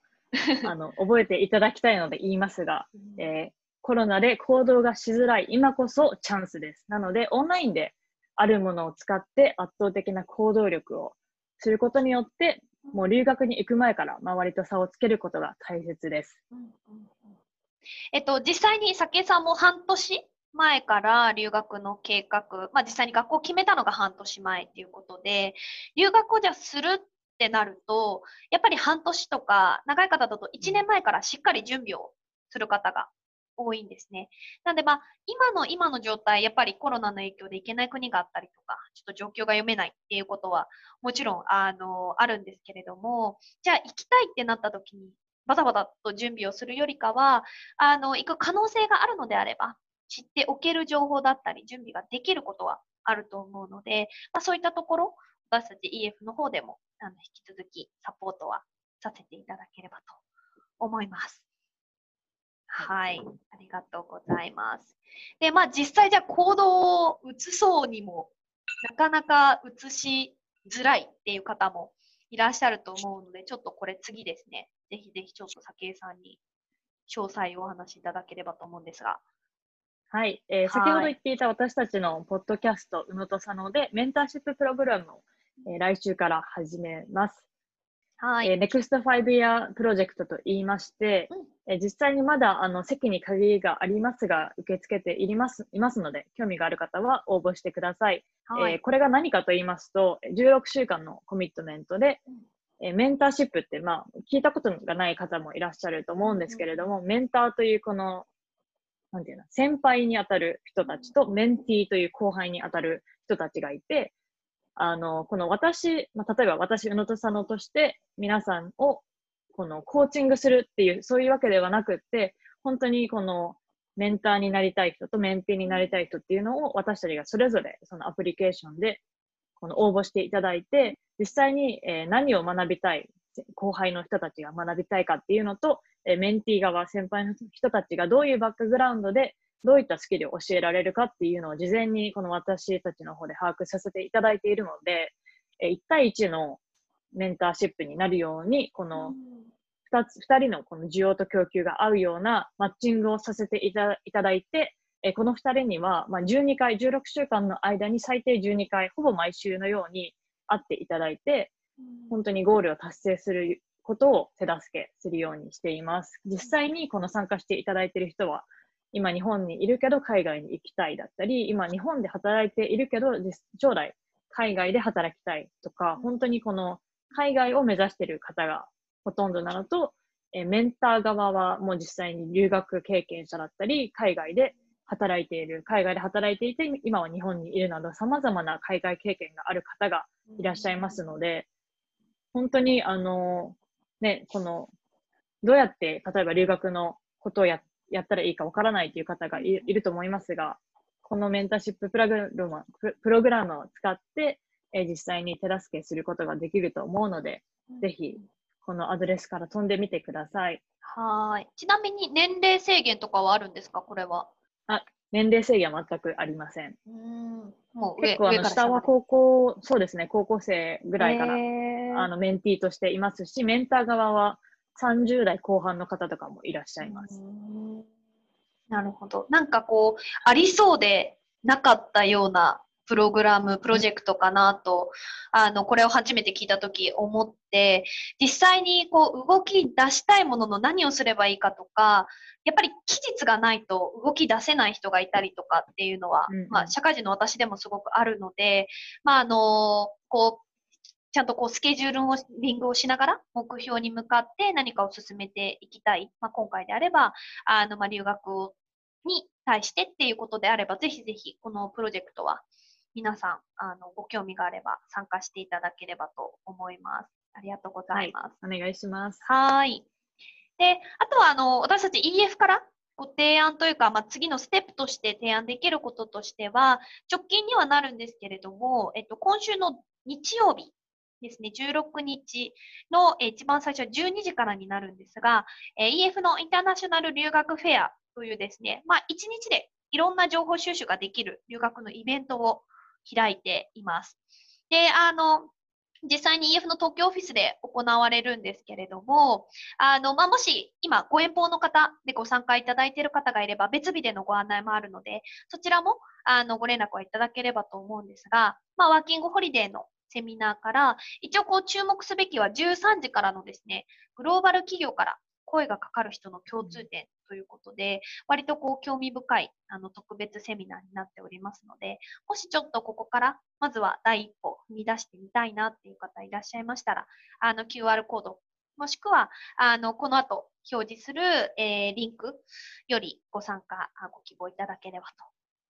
S4: あの、覚えていただきたいので言いますが、えー、コロナで行動がしづらい今こそチャンスです。なので、オンラインであるものを使って圧倒的な行動力をすることによって、もう留学に行く前から周りと差をつけることが大切です。
S3: えっと、実際に早紀さんも半年前から留学の計画、まあ、実際に学校を決めたのが半年前っていうことで、留学をじゃするってなると、やっぱり半年とか、長い方だと1年前からしっかり準備をする方が多いんですね。なんでまあ、今の今の状態、やっぱりコロナの影響で行けない国があったりとか、ちょっと状況が読めないっていうことは、もちろん、あの、あるんですけれども、じゃあ行きたいってなった時に、バタバタと準備をするよりかは、あの、行く可能性があるのであれば、知っておける情報だったり、準備ができることはあると思うので、まあ、そういったところ、私たち EF の方でも、あの、引き続きサポートはさせていただければと思います。はい。ありがとうございます。で、まあ実際じゃあ行動を移そうにも、なかなか移しづらいっていう方もいらっしゃると思うので、ちょっとこれ次ですね。ぜひぜひちょっと早紀さんに詳細をお話しいただければと思うんですが。
S4: はい、えー、先ほど言っていた私たちのポッドキャスト、うのとさので、メンターシッププログラムを、えー、来週から始めます。はい。えー、Next 5 Year プロジェクトと言いまして、うん、えー、実際にまだあの席に限りがありますが、受け付けていますいますので、興味がある方は応募してください。はい、えー、これが何かと言いますと、16週間のコミットメントで、えメンターシップって、まあ、聞いたことがない方もいらっしゃると思うんですけれども、うん、メンターというこの、なんていうの、先輩に当たる人たちと、メンティーという後輩に当たる人たちがいて、あの、この私、まあ、例えば私、宇野と佐野として皆さんをこのコーチングするっていう、そういうわけではなくって、本当にこのメンターになりたい人とメンティーになりたい人っていうのを私たちがそれぞれそのアプリケーションでこの応募していただいて、実際に、え、何を学びたい、後輩の人たちが学びたいかっていうのと、え、メンティー側、先輩の人たちがどういうバックグラウンドでどういったスキルを教えられるかっていうのを事前にこの私たちの方で把握させていただいているので、1対1のメンターシップになるように、この2つ、2人のこの需要と供給が合うようなマッチングをさせていただいて、この2人には、ま12回、16週間の間に最低12回、ほぼ毎週のように会っていただいて、本当にゴールを達成することを手助けするようにしています。実際にこの参加していただいている人は、今日本にいるけど海外に行きたいだったり、今日本で働いているけど将来海外で働きたいとか、本当にこの海外を目指している方がほとんどなのと、えメンター側はもう実際に留学経験者だったり、海外で働いている、海外で働いていて、今は日本にいるなど、様々な海外経験がある方がいらっしゃいますので、本当に、あの、ね、この、どうやって、例えば留学のことをやっやったらいいかわからないという方がいると思いますが、このメンターシッププログラムプログラムを使って、え実際に手助けすることができると思うので、ぜひ、このアドレスから飛んでみてください。
S3: はい。ちなみに年齢制限とかはあるんですか、これは。
S4: あ、年齢制限は全くありません。うんもう結構あの下は高校、そうですね、高校生ぐらいからあのメンティーとしていますし、メンター側は30代後半の方とかもいらっしゃいます。
S3: なるほど。なんかこう、ありそうでなかったようなプログラム、プロジェクトかなと、あの、これを初めて聞いたとき思って、実際にこう、動き出したいものの何をすればいいかとか、やっぱり期日がないと動き出せない人がいたりとかっていうのは、うんまあ、社会人の私でもすごくあるので、まあ、あの、こう、ちゃんとこうスケジュールをリングをしながら目標に向かって何かを進めていきたい。まあ、今回であれば、あの、まあ、留学をに対してっていうことであれば、ぜひぜひこのプロジェクトは皆さん、あの、ご興味があれば参加していただければと思います。ありがとうございます。
S4: お願いします。
S3: はーい。で、あとは、あの、私たち EF からご提案というか、まあ、次のステップとして提案できることとしては、直近にはなるんですけれども、えっと、今週の日曜日ですね、16日の、一番最初は12時からになるんですが、EF のインターナショナル留学フェアというですね、まあ、1日でいろんな情報収集ができる留学のイベントを開いています。で、あの、実際に EF の東京オフィスで行われるんですけれども、あの、まあ、もし今ご遠方の方でご参加いただいている方がいれば別日でのご案内もあるので、そちらもあのご連絡はいただければと思うんですが、まあ、ワーキングホリデーのセミナーから、一応こう注目すべきは13時からのですね、グローバル企業から声がかかる人の共通点ということで、割とこう興味深いあの特別セミナーになっておりますので、もしちょっとここからまずは第一歩踏み出してみたいなっていう方いらっしゃいましたら、あの QR コード、もしくはあのこの後表示する、えーリンクよりご参加、ご希望いただければと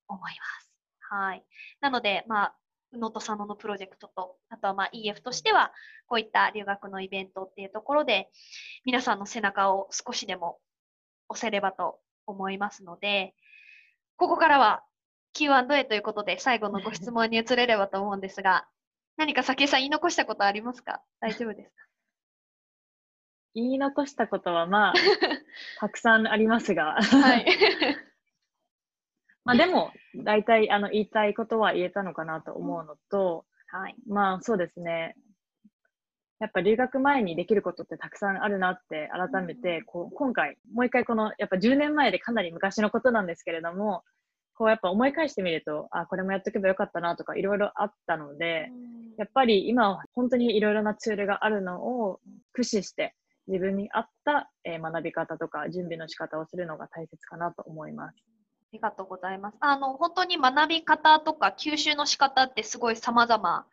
S3: 思います。はい。なので、まあ、宇野と佐野のプロジェクトと、あとはまあ EF としては、こういった留学のイベントっていうところで、皆さんの背中を少しでも押せればと思いますので、ここからは Q&A ということで、最後のご質問に移れればと思うんですが、何か先江さん言い残したことありますか？大丈夫ですか？
S4: 言い残したことはまあ、たくさんありますが、
S3: はい。
S4: まあでも、大体あの言いたいことは言えたのかなと思うのと、
S3: はい。
S4: まあそうですね。やっぱ留学前にできることってたくさんあるなって改めて、こう今回、もう一回この、やっぱ10年前でかなり昔のことなんですけれども、こうやっぱ思い返してみると、あ、これもやっとけばよかったなとかいろいろあったので、やっぱり今は本当にいろいろなツールがあるのを駆使して自分に合った、えー学び方とか準備の仕方をするのが大切かなと思います。
S3: ありがとうございます。あの、本当に学び方とか吸収の仕方ってすごい様々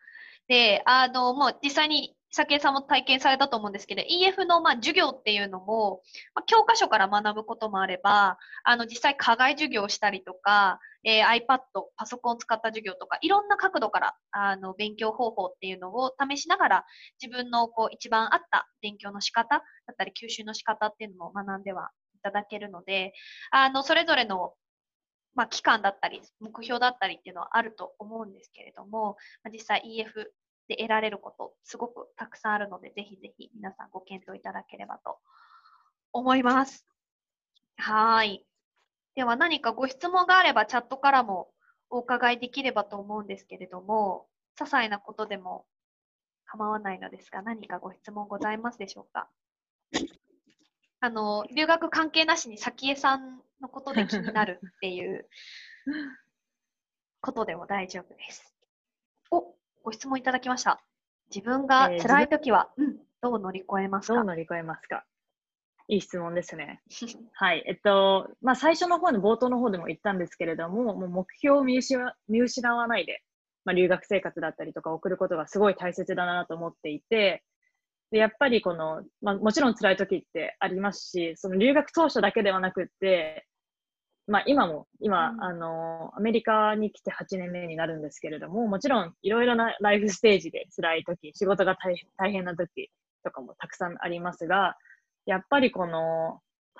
S3: で、あの、もう実際に酒井さんも体験されたと思うんですけど、EF のま授業っていうのも、ま、教科書から学ぶこともあれば、あの、実際課外授業をしたりとか、えー iPad、パソコンを使った授業とか、いろんな角度から、あの、勉強方法っていうのを試しながら、自分のこう、一番合った勉強の仕方だったり、吸収の仕方っていうのも学んではいただけるので、あの、それぞれのまあ、期間だったり、目標だったりっていうのはあると思うんですけれども、まあ、実際 EF で得られること、すごくたくさんあるので、ぜひぜひ皆さんご検討いただければと思います。はい。では何かご質問があればチャットからもお伺いできればと思うんですけれども、些細なことでも構わないのですが、何かご質問ございますでしょうか？あの、留学関係なしに早紀江さんのことで気になるっていうことでも大丈夫です。お、ご質問いただきました。自分が
S4: えー
S3: 辛いときは、うん、どう乗り越えますか？
S4: どう乗り越えますか？いい質問ですね。はい。えっと、まあ、最初の方の冒頭の方でも言ったんですけれども、もう目標を見失わ見失わないで、まあ、留学生活だったりとか送ることがすごい大切だなと思っていて、でやっぱりこの、まあ、もちろん辛い時ってありますし、その留学当初だけではなくって、まあ、今も、今、
S3: うん。
S4: あの、アメリカに来て8年目になるんですけれども、もちろんいろいろなライフステージで辛い時、仕事が大大変な時とかもたくさんありますが、やっぱりこの、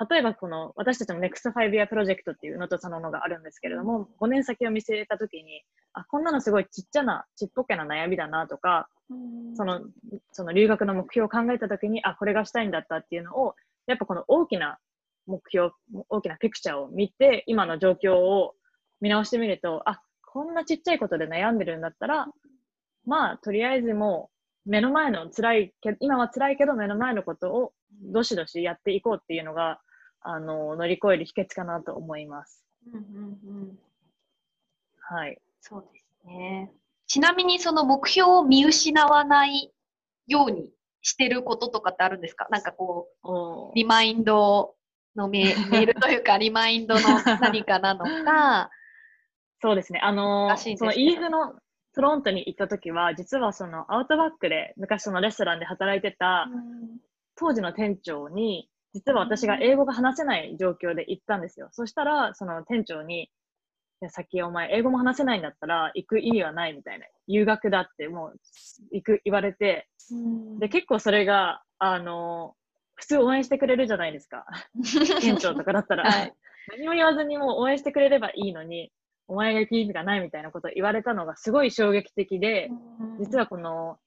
S4: 例えばこの、私たちの Next 5 Year プロジェクトっていうのとそののがあるんですけれども、5年先を見据えたときに、あ、こんなのすごいちっちゃな、ちっぽけな悩みだなとか、
S3: うん
S4: その、その留学の目標を考えたときに、あ、これがしたいんだったっていうのを、やっぱこの大きな目標、大きなピクチャーを見て、今の状況を見直してみると、あ、こんなちっちゃいことで悩んでるんだったら、まあ、とりあえずもう、目の前の辛いけ、今は辛いけど目の前のことをどしどしやっていこうっていうのが、あの、乗り越える秘訣かなと思います。
S3: うんうんうん
S4: はい。
S3: そうですね。ちなみにその目標を見失わないようにしてることとかってあるんですか？なんかこ
S4: お
S3: う、リマインドのメ メールというか、リマインドの何かなのか、
S4: そうですね。あの
S3: らしいんです
S4: その
S3: けど
S4: EF のトロントに行った時は、実はそのアウトバックで昔そのレストランで働いてた当時の店長に、実は私が英語が話せない状況で行ったんですよ。そしたら、その店長に、や先お前英語も話せないんだったら行く意味はないみたいな。留学だってもう行く言われて、で、結構それが、あの、普通応援してくれるじゃないですか。店長とかだったら。
S1: はい
S4: 何も言わずにもう応援してくれればいいのに、お前が行く意味がないみたいなことを言われたのがすごい衝撃的で、実はこの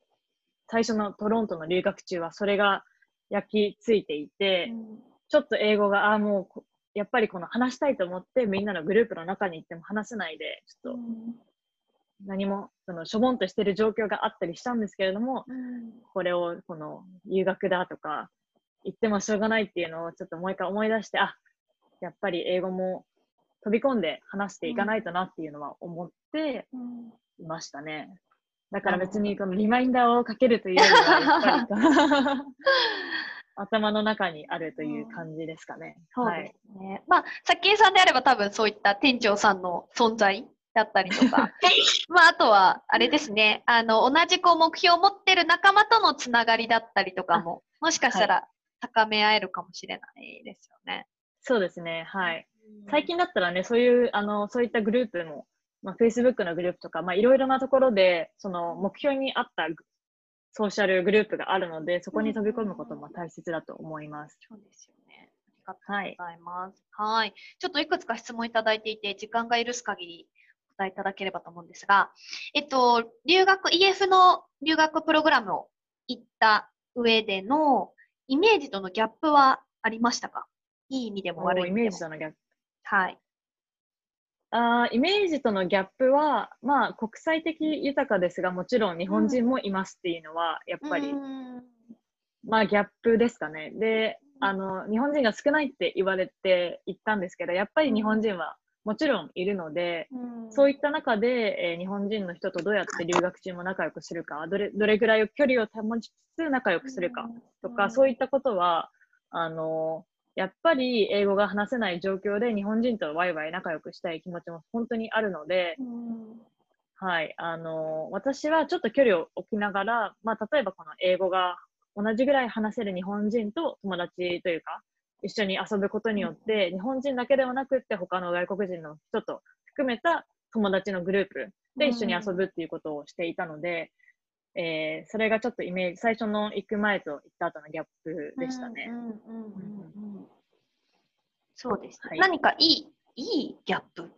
S4: 最初のトロントの留学中はそれが焼き付いていて、ちょっと英語が、ああ、もうこ、やっぱりこの話したいと思ってみんなのグループの中に行っても話せないで、ちょっと何も、その、しょぼんとしてる状況があったりしたんですけれども、これを、この、留学だとか、言ってもしょうがないっていうのをちょっともう一回思い出して、あ、やっぱり英語も飛び込んで話していかないとなっていうのは思っていましたね。だから別にこのリマインダーをかけるというよりは、頭の中にあるという感じですかね。
S3: そうですね。まあ、さっきさんであれば多分そういった店長さんの存在だったりとか、まあ、あとは、あれですね、あの、同じこう目標を持ってる仲間とのつながりだったりとかも、もしかしたら高め合えるかもしれないですよね。
S4: そうですね。はい。最近だったらね、そういう、あの、そういったグループも、まあ、Facebook のグループとか、まあ、いろいろなところで、その目標に合ったソーシャルグループがあるので、そこに飛び込むことも大切だと思います。
S3: そうですよね。ありがとうございます。はい。ちょっといくつか質問いただいていて、時間が許す限りお答えいただければと思うんですが、えっと、留学、EF の留学プログラムを行った上でのイメージとのギャップはありましたか？いい意味でも悪い意味でも。
S4: イメージとのギャップ。
S3: はい。
S4: あイメージとのギャップは、まあ、国際的豊かですが、もちろん日本人もいますっていうのは、やっぱり、まあ、ギャップですかね。で、あの、日本人が少ないって言われて行ったんですけど、やっぱり日本人はもちろんいるので、そういった中で、えー、日本人の人とどうやって留学中も仲良くするか、どれどれぐらい距離を保ちつつ仲良くするかとか、そういったことは、あの、やっぱり英語が話せない状況で日本人とワイワイ仲良くしたい気持ちも本当にあるので、はい、あの、私はちょっと距離を置きながら、まあ、例えばこの英語が同じぐらい話せる日本人と友達というか、一緒に遊ぶことによって、日本人だけではなくって他の外国人の人と含めた友達のグループで一緒に遊ぶっていうことをしていたので、えー、それがちょっとイメージ、最初の行く前と行った後のギャップでしたね。
S3: そうです、はい、何かいい、いいギャップ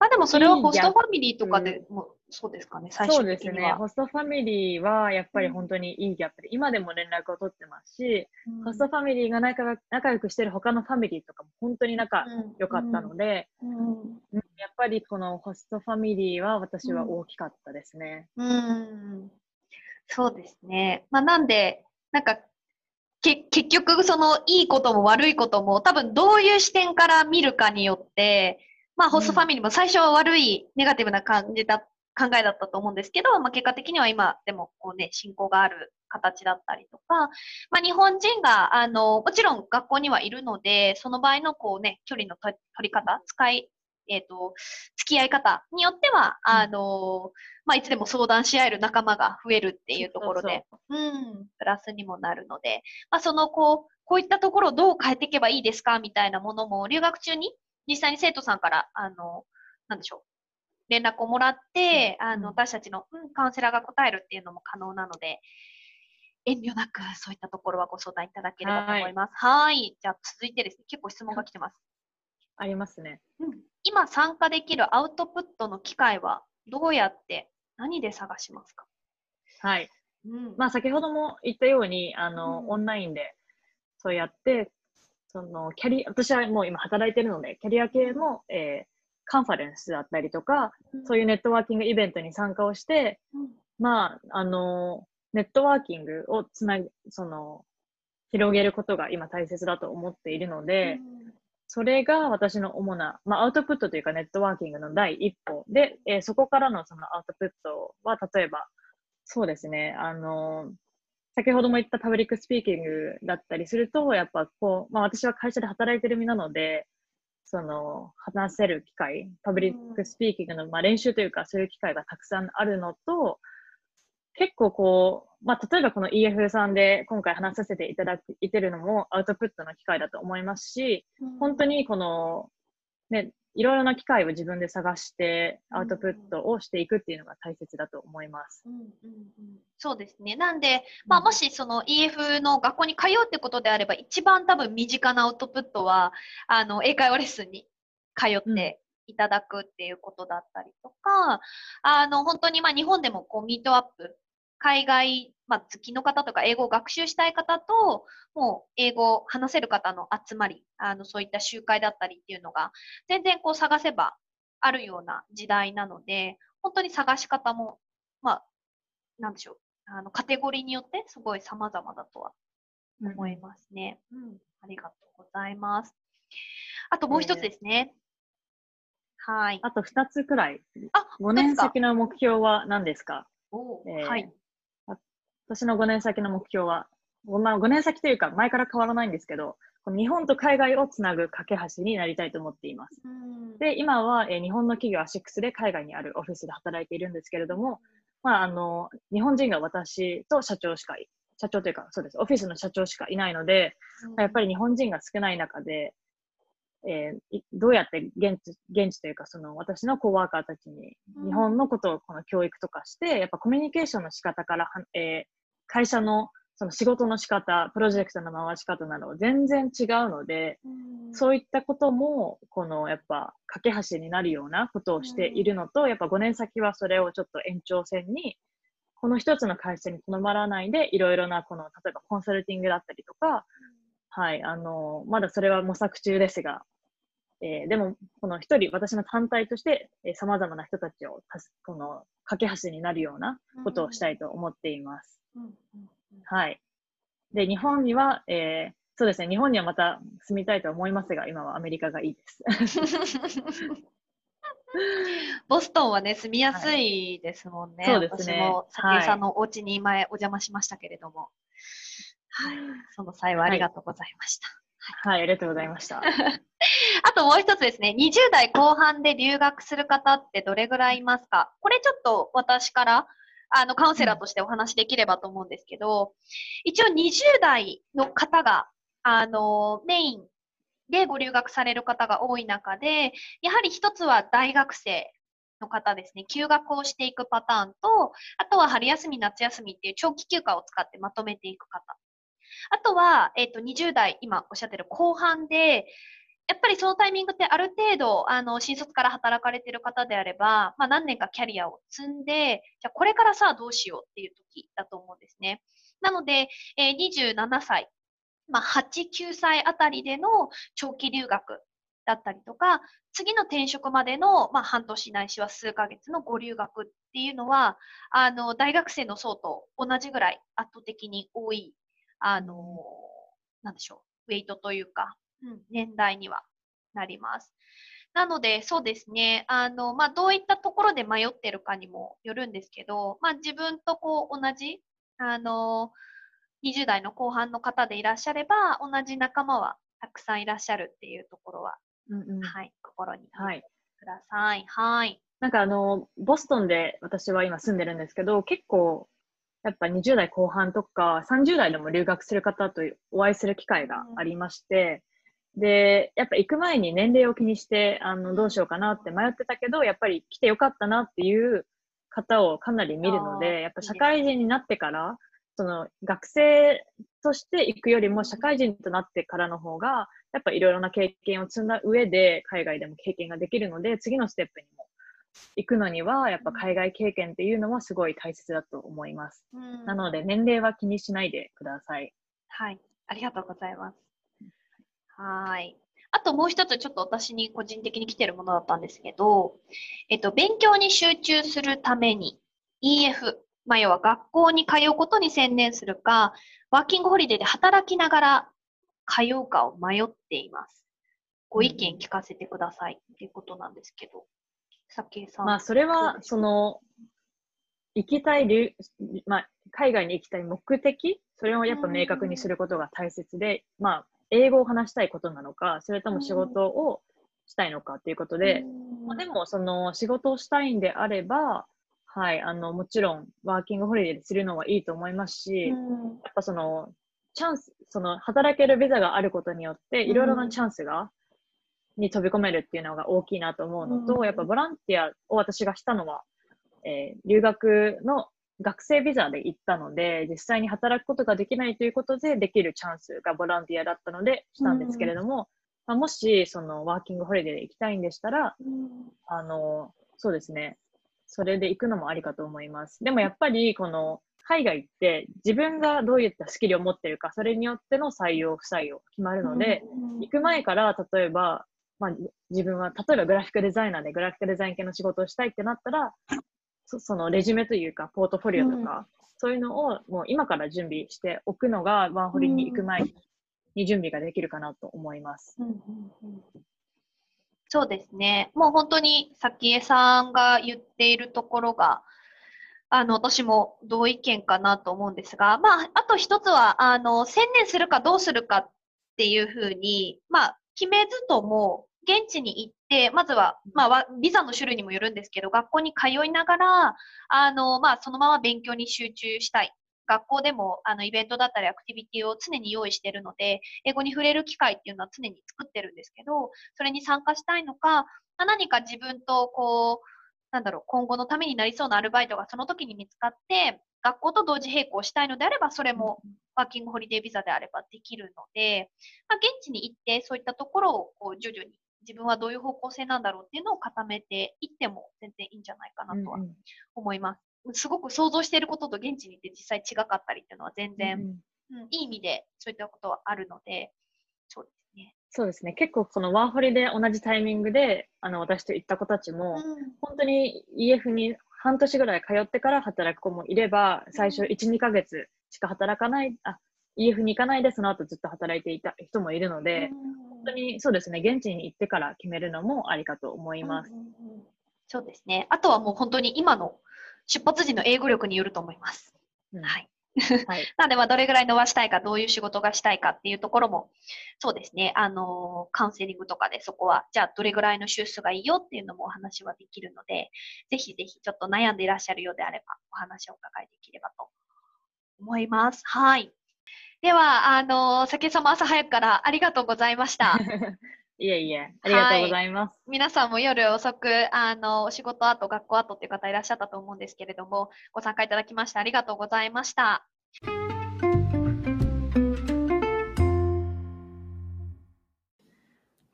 S3: まあでもそれはホストファミリーとかでもそうですかね、最初
S4: そうですね。ホストファミリーはやっぱり本当にいいギャップで、今でも連絡を取ってますし、うん、ホストファミリーが仲仲良くしてる他のファミリーとかも本当に仲良かったので、うん。うん、やっぱりこのホストファミリーは私は大きかったですね。
S3: うん、そうですね。まあなんで、なんかけ結局そのいいことも悪いことも多分どういう視点から見るかによって、まあホストファミリーも最初は悪いネガティブな感じだ考えだったと思うんですけど、まあ、結果的には今でもこうね、信仰がある形だったりとか、まあ、日本人が、あの、もちろん学校にはいるので、その場合のこうね、距離の取り方、使い、えっ、ー、と、付き合い方によっては、あの、まあ、いつでも相談し合える仲間が増えるっていうところで、うん、プラスにもなるので、まあ、その、こう、こういったところをどう変えていけばいいですかみたいなものも、留学中に実際に生徒さんから、あの、なんでしょう、連絡をもらって、あの、私たちの、うん、カウンセラーが答えるっていうのも可能なので、遠慮なくそういったところはご相談いただければと思います。はい。はいじゃあ続いてですね、結構質問が来てます。
S4: ありますね。
S3: うん。今参加できるアウトプットの機会はどうやって、何で探しますか？
S4: はい。
S3: うん。
S4: まあ先ほども言ったように、あの、
S3: うん
S4: オンラインでそうやって、その、キャリ、私はもう今働いてるので、キャリア系の、えーカンファレンスだったりとか、そういうネットワーキングイベントに参加をして、
S3: うん。
S4: まあ、あの、ネットワーキングをつなぎ、その、広げることが今大切だと思っているので、それが私の主な、まあ、アウトプットというか networking の第一歩で、えーそこからのそのアウトプットは、例えば、そうですね、あの、先ほども言った public speaking だったりすると、やっぱこう、まあ私は会社で働いてる身なので、その、話せる機会、 public speaking の、まあ、練習というか、そういう機会がたくさんあるのと、結構こう、まあ、例えばこの EF さんで今回話させていただいてるのもアウトプットの機会だと思いますし、本当にこの、ね、いろいろな機会を自分で探してアウトプットをしていくっていうのが大切だと思います。
S3: うんうんうん、そうですね。なんで、まあ、もしその EF の学校に通うってことであれば、一番多分身近なアウトプットは、あの、英会話レッスンに通っていただくっていうことだったりとか、あの、本当にまあ日本でもこうミートアップ、海外、まあ、好きの方とか英語を学習したい方と、もう英語を話せる方の集まり、あの、そういった集会だったりっていうのが、全然こう探せばあるような時代なので、本当に探し方も、まあ、なんでしょう。あの、カテゴリーによってすごい様々だとは思いますね。うん、ありがとうございます。あともう一つですね。はい。
S4: あと2つくらい。
S3: あ、
S4: 5年先の目標は何ですか？
S3: お
S4: えー
S3: はい。
S4: 私の5年先の目標は、まあ、5年先というか前から変わらないんですけど、日本と海外をつなぐ架け橋になりたいと思っています。
S3: うん。
S4: で、今は、えー日本の企業アシックスで海外にあるオフィスで働いているんですけれども、まあ、あの、日本人が私と社長しかい、社長というか、そうです、オフィスの社長しかいないので、やっぱり日本人が少ない中で、えーいどうやって現地、現地というか、その私のコワーカーたちに
S3: うん。
S4: 日本のことをこの教育とかして、やっぱコミュニケーションの仕方からは、えー会社のその仕事の仕方、プロジェクトの回し方など全然違うので、
S3: うん
S4: そういったことも、このやっぱ、架け橋になるようなことをしているのと、やっぱ5年先はそれをちょっと延長線に、この一つの会社にとどまらないで、いろいろな、この、例えばコンサルティングだったりとか、はい、あの、まだそれは模索中ですが、えーでも、この一人、私の単体として、えー、様々な人たちをこの、架け橋になるようなことをしたいと思っています。はい。で、日本には、えーそうですね、日本にはまた住みたいと思いますが、今はアメリカがいいです。
S3: ボストンはね、住みやすいですもんね。
S4: そうですね
S3: 私も、さきえさんのお家に前お邪魔しましたけれども。はい。その際はありがとうございました。
S4: はい、ありがとうございました。
S3: あともう一つですね、20代後半で留学する方ってどれぐらいいますか？これちょっと私から、あの、カウンセラーとしてお話しできればと思うんですけど、一応20代の方が、あの、メインでご留学される方が多い中で、やはり一つは大学生の方ですね、休学をしていくパターンと、あとは春休み、夏休みっていう長期休暇を使ってまとめていく方。あとは、えっ、と、20代、今おっしゃってる後半で、やっぱりそのタイミングってある程度、あの、新卒から働かれてる方であれば、まあ何年かキャリアを積んで、じゃあこれからさどうしようっていう時だと思うんですね。なので、えー27歳、まあ8、9歳あたりでの長期留学だったりとか、次の転職までの、まあ、半年ないしは数ヶ月のご留学っていうのは、あの、大学生の層と同じぐらい圧倒的に多い、あの、なんでしょう、ウェイトというか、うん、年代にはなります。なので、そうですね。あの、まあ、どういったところで迷ってるかにもよるんですけど、まあ、自分とこう、同じ、あの、20代の後半の方でいらっしゃれば、同じ仲間はたくさんいらっしゃるっていうところは、
S4: うんうん
S3: はい、心に
S4: はい。
S3: ください。はい。
S4: なんかあの、ボストンで私は今住んでるんですけど、結構、やっぱ20代後半とか30代でも留学する方とお会いする機会がありまして、で、やっぱ行く前に年齢を気にして、あの、どうしようかなって迷ってたけど、やっぱり来てよかったなっていう方をかなり見るので、やっぱ社会人になってから、その学生として行くよりも社会人となってからの方が、やっぱいろいろな経験を積んだ上で海外でも経験ができるので、次のステップにも行くのには、やっぱ海外経験っていうのはすごい大切だと思います。
S3: うん
S4: なので、年齢は気にしないでください。
S3: はい。ありがとうございます。はい。あともう一つちょっと私に個人的に来てるものだったんですけど、えっと、勉強に集中するために EF、まあ、要は学校に通うことに専念するか、ワーキングホリデーで働きながら通うかを迷っています。ご意見聞かせてくださいっていうことなんですけど。さけさん。
S4: まあ、それは、そうの、行きたい留、まあ、海外に行きたい目的？それをやっぱ明確にすることが大切で、まあ、英語を話したいことなのか、それとも仕事をしたいのかっていうことで、まあ、でも、その、仕事をしたいんであれば、はい、あの、もちろん、ワーキングホリデーでするのはいいと思いますし、
S3: うん。
S4: やっぱその、チャンス、その、働けるビザがあることによって、いろいろなチャンスがに飛び込めるっていうのが大きいなと思うのと、
S1: うん。
S4: やっぱボランティアを私がしたのは、えー留学の学生ビザで行ったので、実際に働くことができないということでできるチャンスがボランティアだったのでしたんですけれども、まあ、もしそのワーキングホリデーで行きたいんでしたら、あの、そうですね。それで行くのもありかと思います。でもやっぱり、この、海外って自分がどういったスキルを持ってるか、それによっての採用、不採用決まるので、行く前から、例えば、まあ、自分は、例えばグラフィックデザイナーでグラフィックデザイン系の仕事をしたいってなったら、そそのレジュメというか、ポートフォリオとか、そういうのをもう今から準備しておくのが、ワンホリに行く前に準備ができるかなと思います。
S3: そうですね。もう本当に、さきえさんが言っているところが、あの、私も同意見かなと思うんですが、まあ、あと一つは、あの、専念するかどうするかっていうふうに、まあ、決めずとも、現地に行って、まずは、まあわ、ビザの種類にもよるんですけど、学校に通いながら、あの、まあ、そのまま勉強に集中したい。学校でも、あの、イベントだったり、アクティビティを常に用意しているので、英語に触れる機会っていうのは常に作ってるんですけど、それに参加したいのか、まあ何か自分と、こう、なんだろう、今後のためになりそうなアルバイトがその時に見つかって、学校と同時並行したいのであれば、それもワーキングホリデービザであればできるので、まあ、現地に行って、そういったところをこう徐々に自分はどういう方向性なんだろうっていうのを固めていっても全然いいんじゃないかなとは
S4: うんうん
S3: 思います。すごく想像していることと現地に行って実際違かったりっていうのは全然、
S4: うん
S3: うんいい意味でそういったことはあるので、そうですね。
S4: そうですね。結構そのワーホリで同じタイミングで、あの、私と行った子たちも、本当に EF に半年ぐらい通ってから働く子もいれば、最初1、2ヶ月しか働かない、あ、EF に行かないでその後ずっと働いていた人もいるので、本当にそうですね、現地に行ってから決めるのもありかと思います。
S3: そうですね。あとはもう本当に今の出発時の英語力によると思います。
S4: うん
S3: はい。
S4: はい。
S3: なので、まあ、どれぐらい伸ばしたいか、どういう仕事がしたいかっていうところも、そうですね、あのーカウンセリングとかでそこは、じゃあ、どれぐらいの周数がいいよっていうのもお話はできるので、ぜひぜひ、ちょっと悩んでいらっしゃるようであれば、お話をお伺いできればと思います。はい。では、あのー、先様朝早くからありがとうございました。
S4: いえいえ、ありがとうございます。
S3: 皆さんも夜遅く、あの、お仕事後、学校後っていう方いらっしゃったと思うんですけれども、ご参加いただきましてありがとうございました。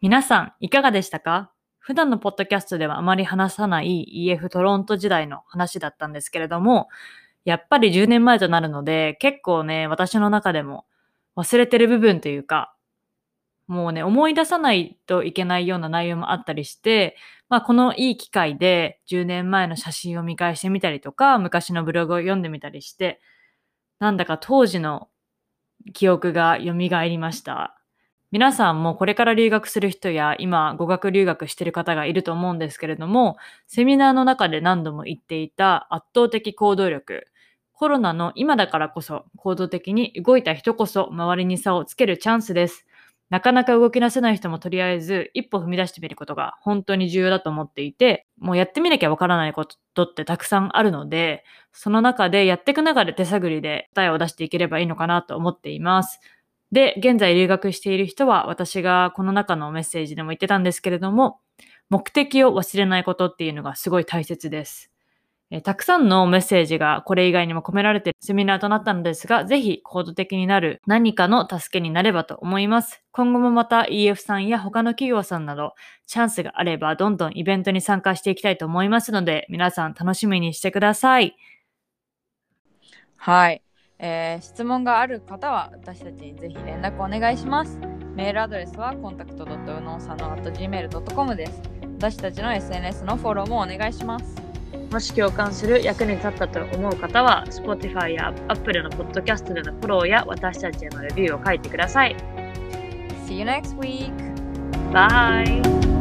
S2: 皆さん、いかがでしたか？普段のポッドキャストではあまり話さない EF トロント時代の話だったんですけれども、やっぱり10年前となるので、結構ね、私の中でも忘れてる部分というか、もうね、思い出さないといけないような内容もあったりして、まあ、このいい機会で10年前の写真を見返してみたりとか、昔のブログを読んでみたりして、なんだか当時の記憶が蘇りました。皆さんもこれから留学する人や今語学留学してる方がいると思うんですけれども、セミナーの中で何度も言っていた圧倒的行動力。コロナの今だからこそ行動的に動いた人こそ周りに差をつけるチャンスです。なかなか動き出せない人もとりあえず一歩踏み出してみることが本当に重要だと思っていて、もうやってみなきゃわからないことってたくさんあるので、その中でやっていく中で手探りで答えを出していければいいのかなと思っています。で、現在留学している人は私がこの中のメッセージでも言ってたんですけれども、目的を忘れないことっていうのがすごい大切です。えたくさんのメッセージがこれ以外にも込められているセミナーとなったのですが、ぜひ行動的になる何かの助けになればと思います。今後もまた EF さんや他の企業さんなどチャンスがあればどんどんイベントに参加していきたいと思いますので、皆さん楽しみにしてください。
S1: はい、えー質問がある方は私たちにぜひ連絡お願いします。メールアドレスは contact.unosano.gmail.com です。私たちの SNS のフォローもお願いします。
S4: もし共感する役に立ったと思う方は、Spotify や Apple のポッドキャストでのフォローや私たちへのレビューを書いてください。
S1: See you next week!
S4: バイ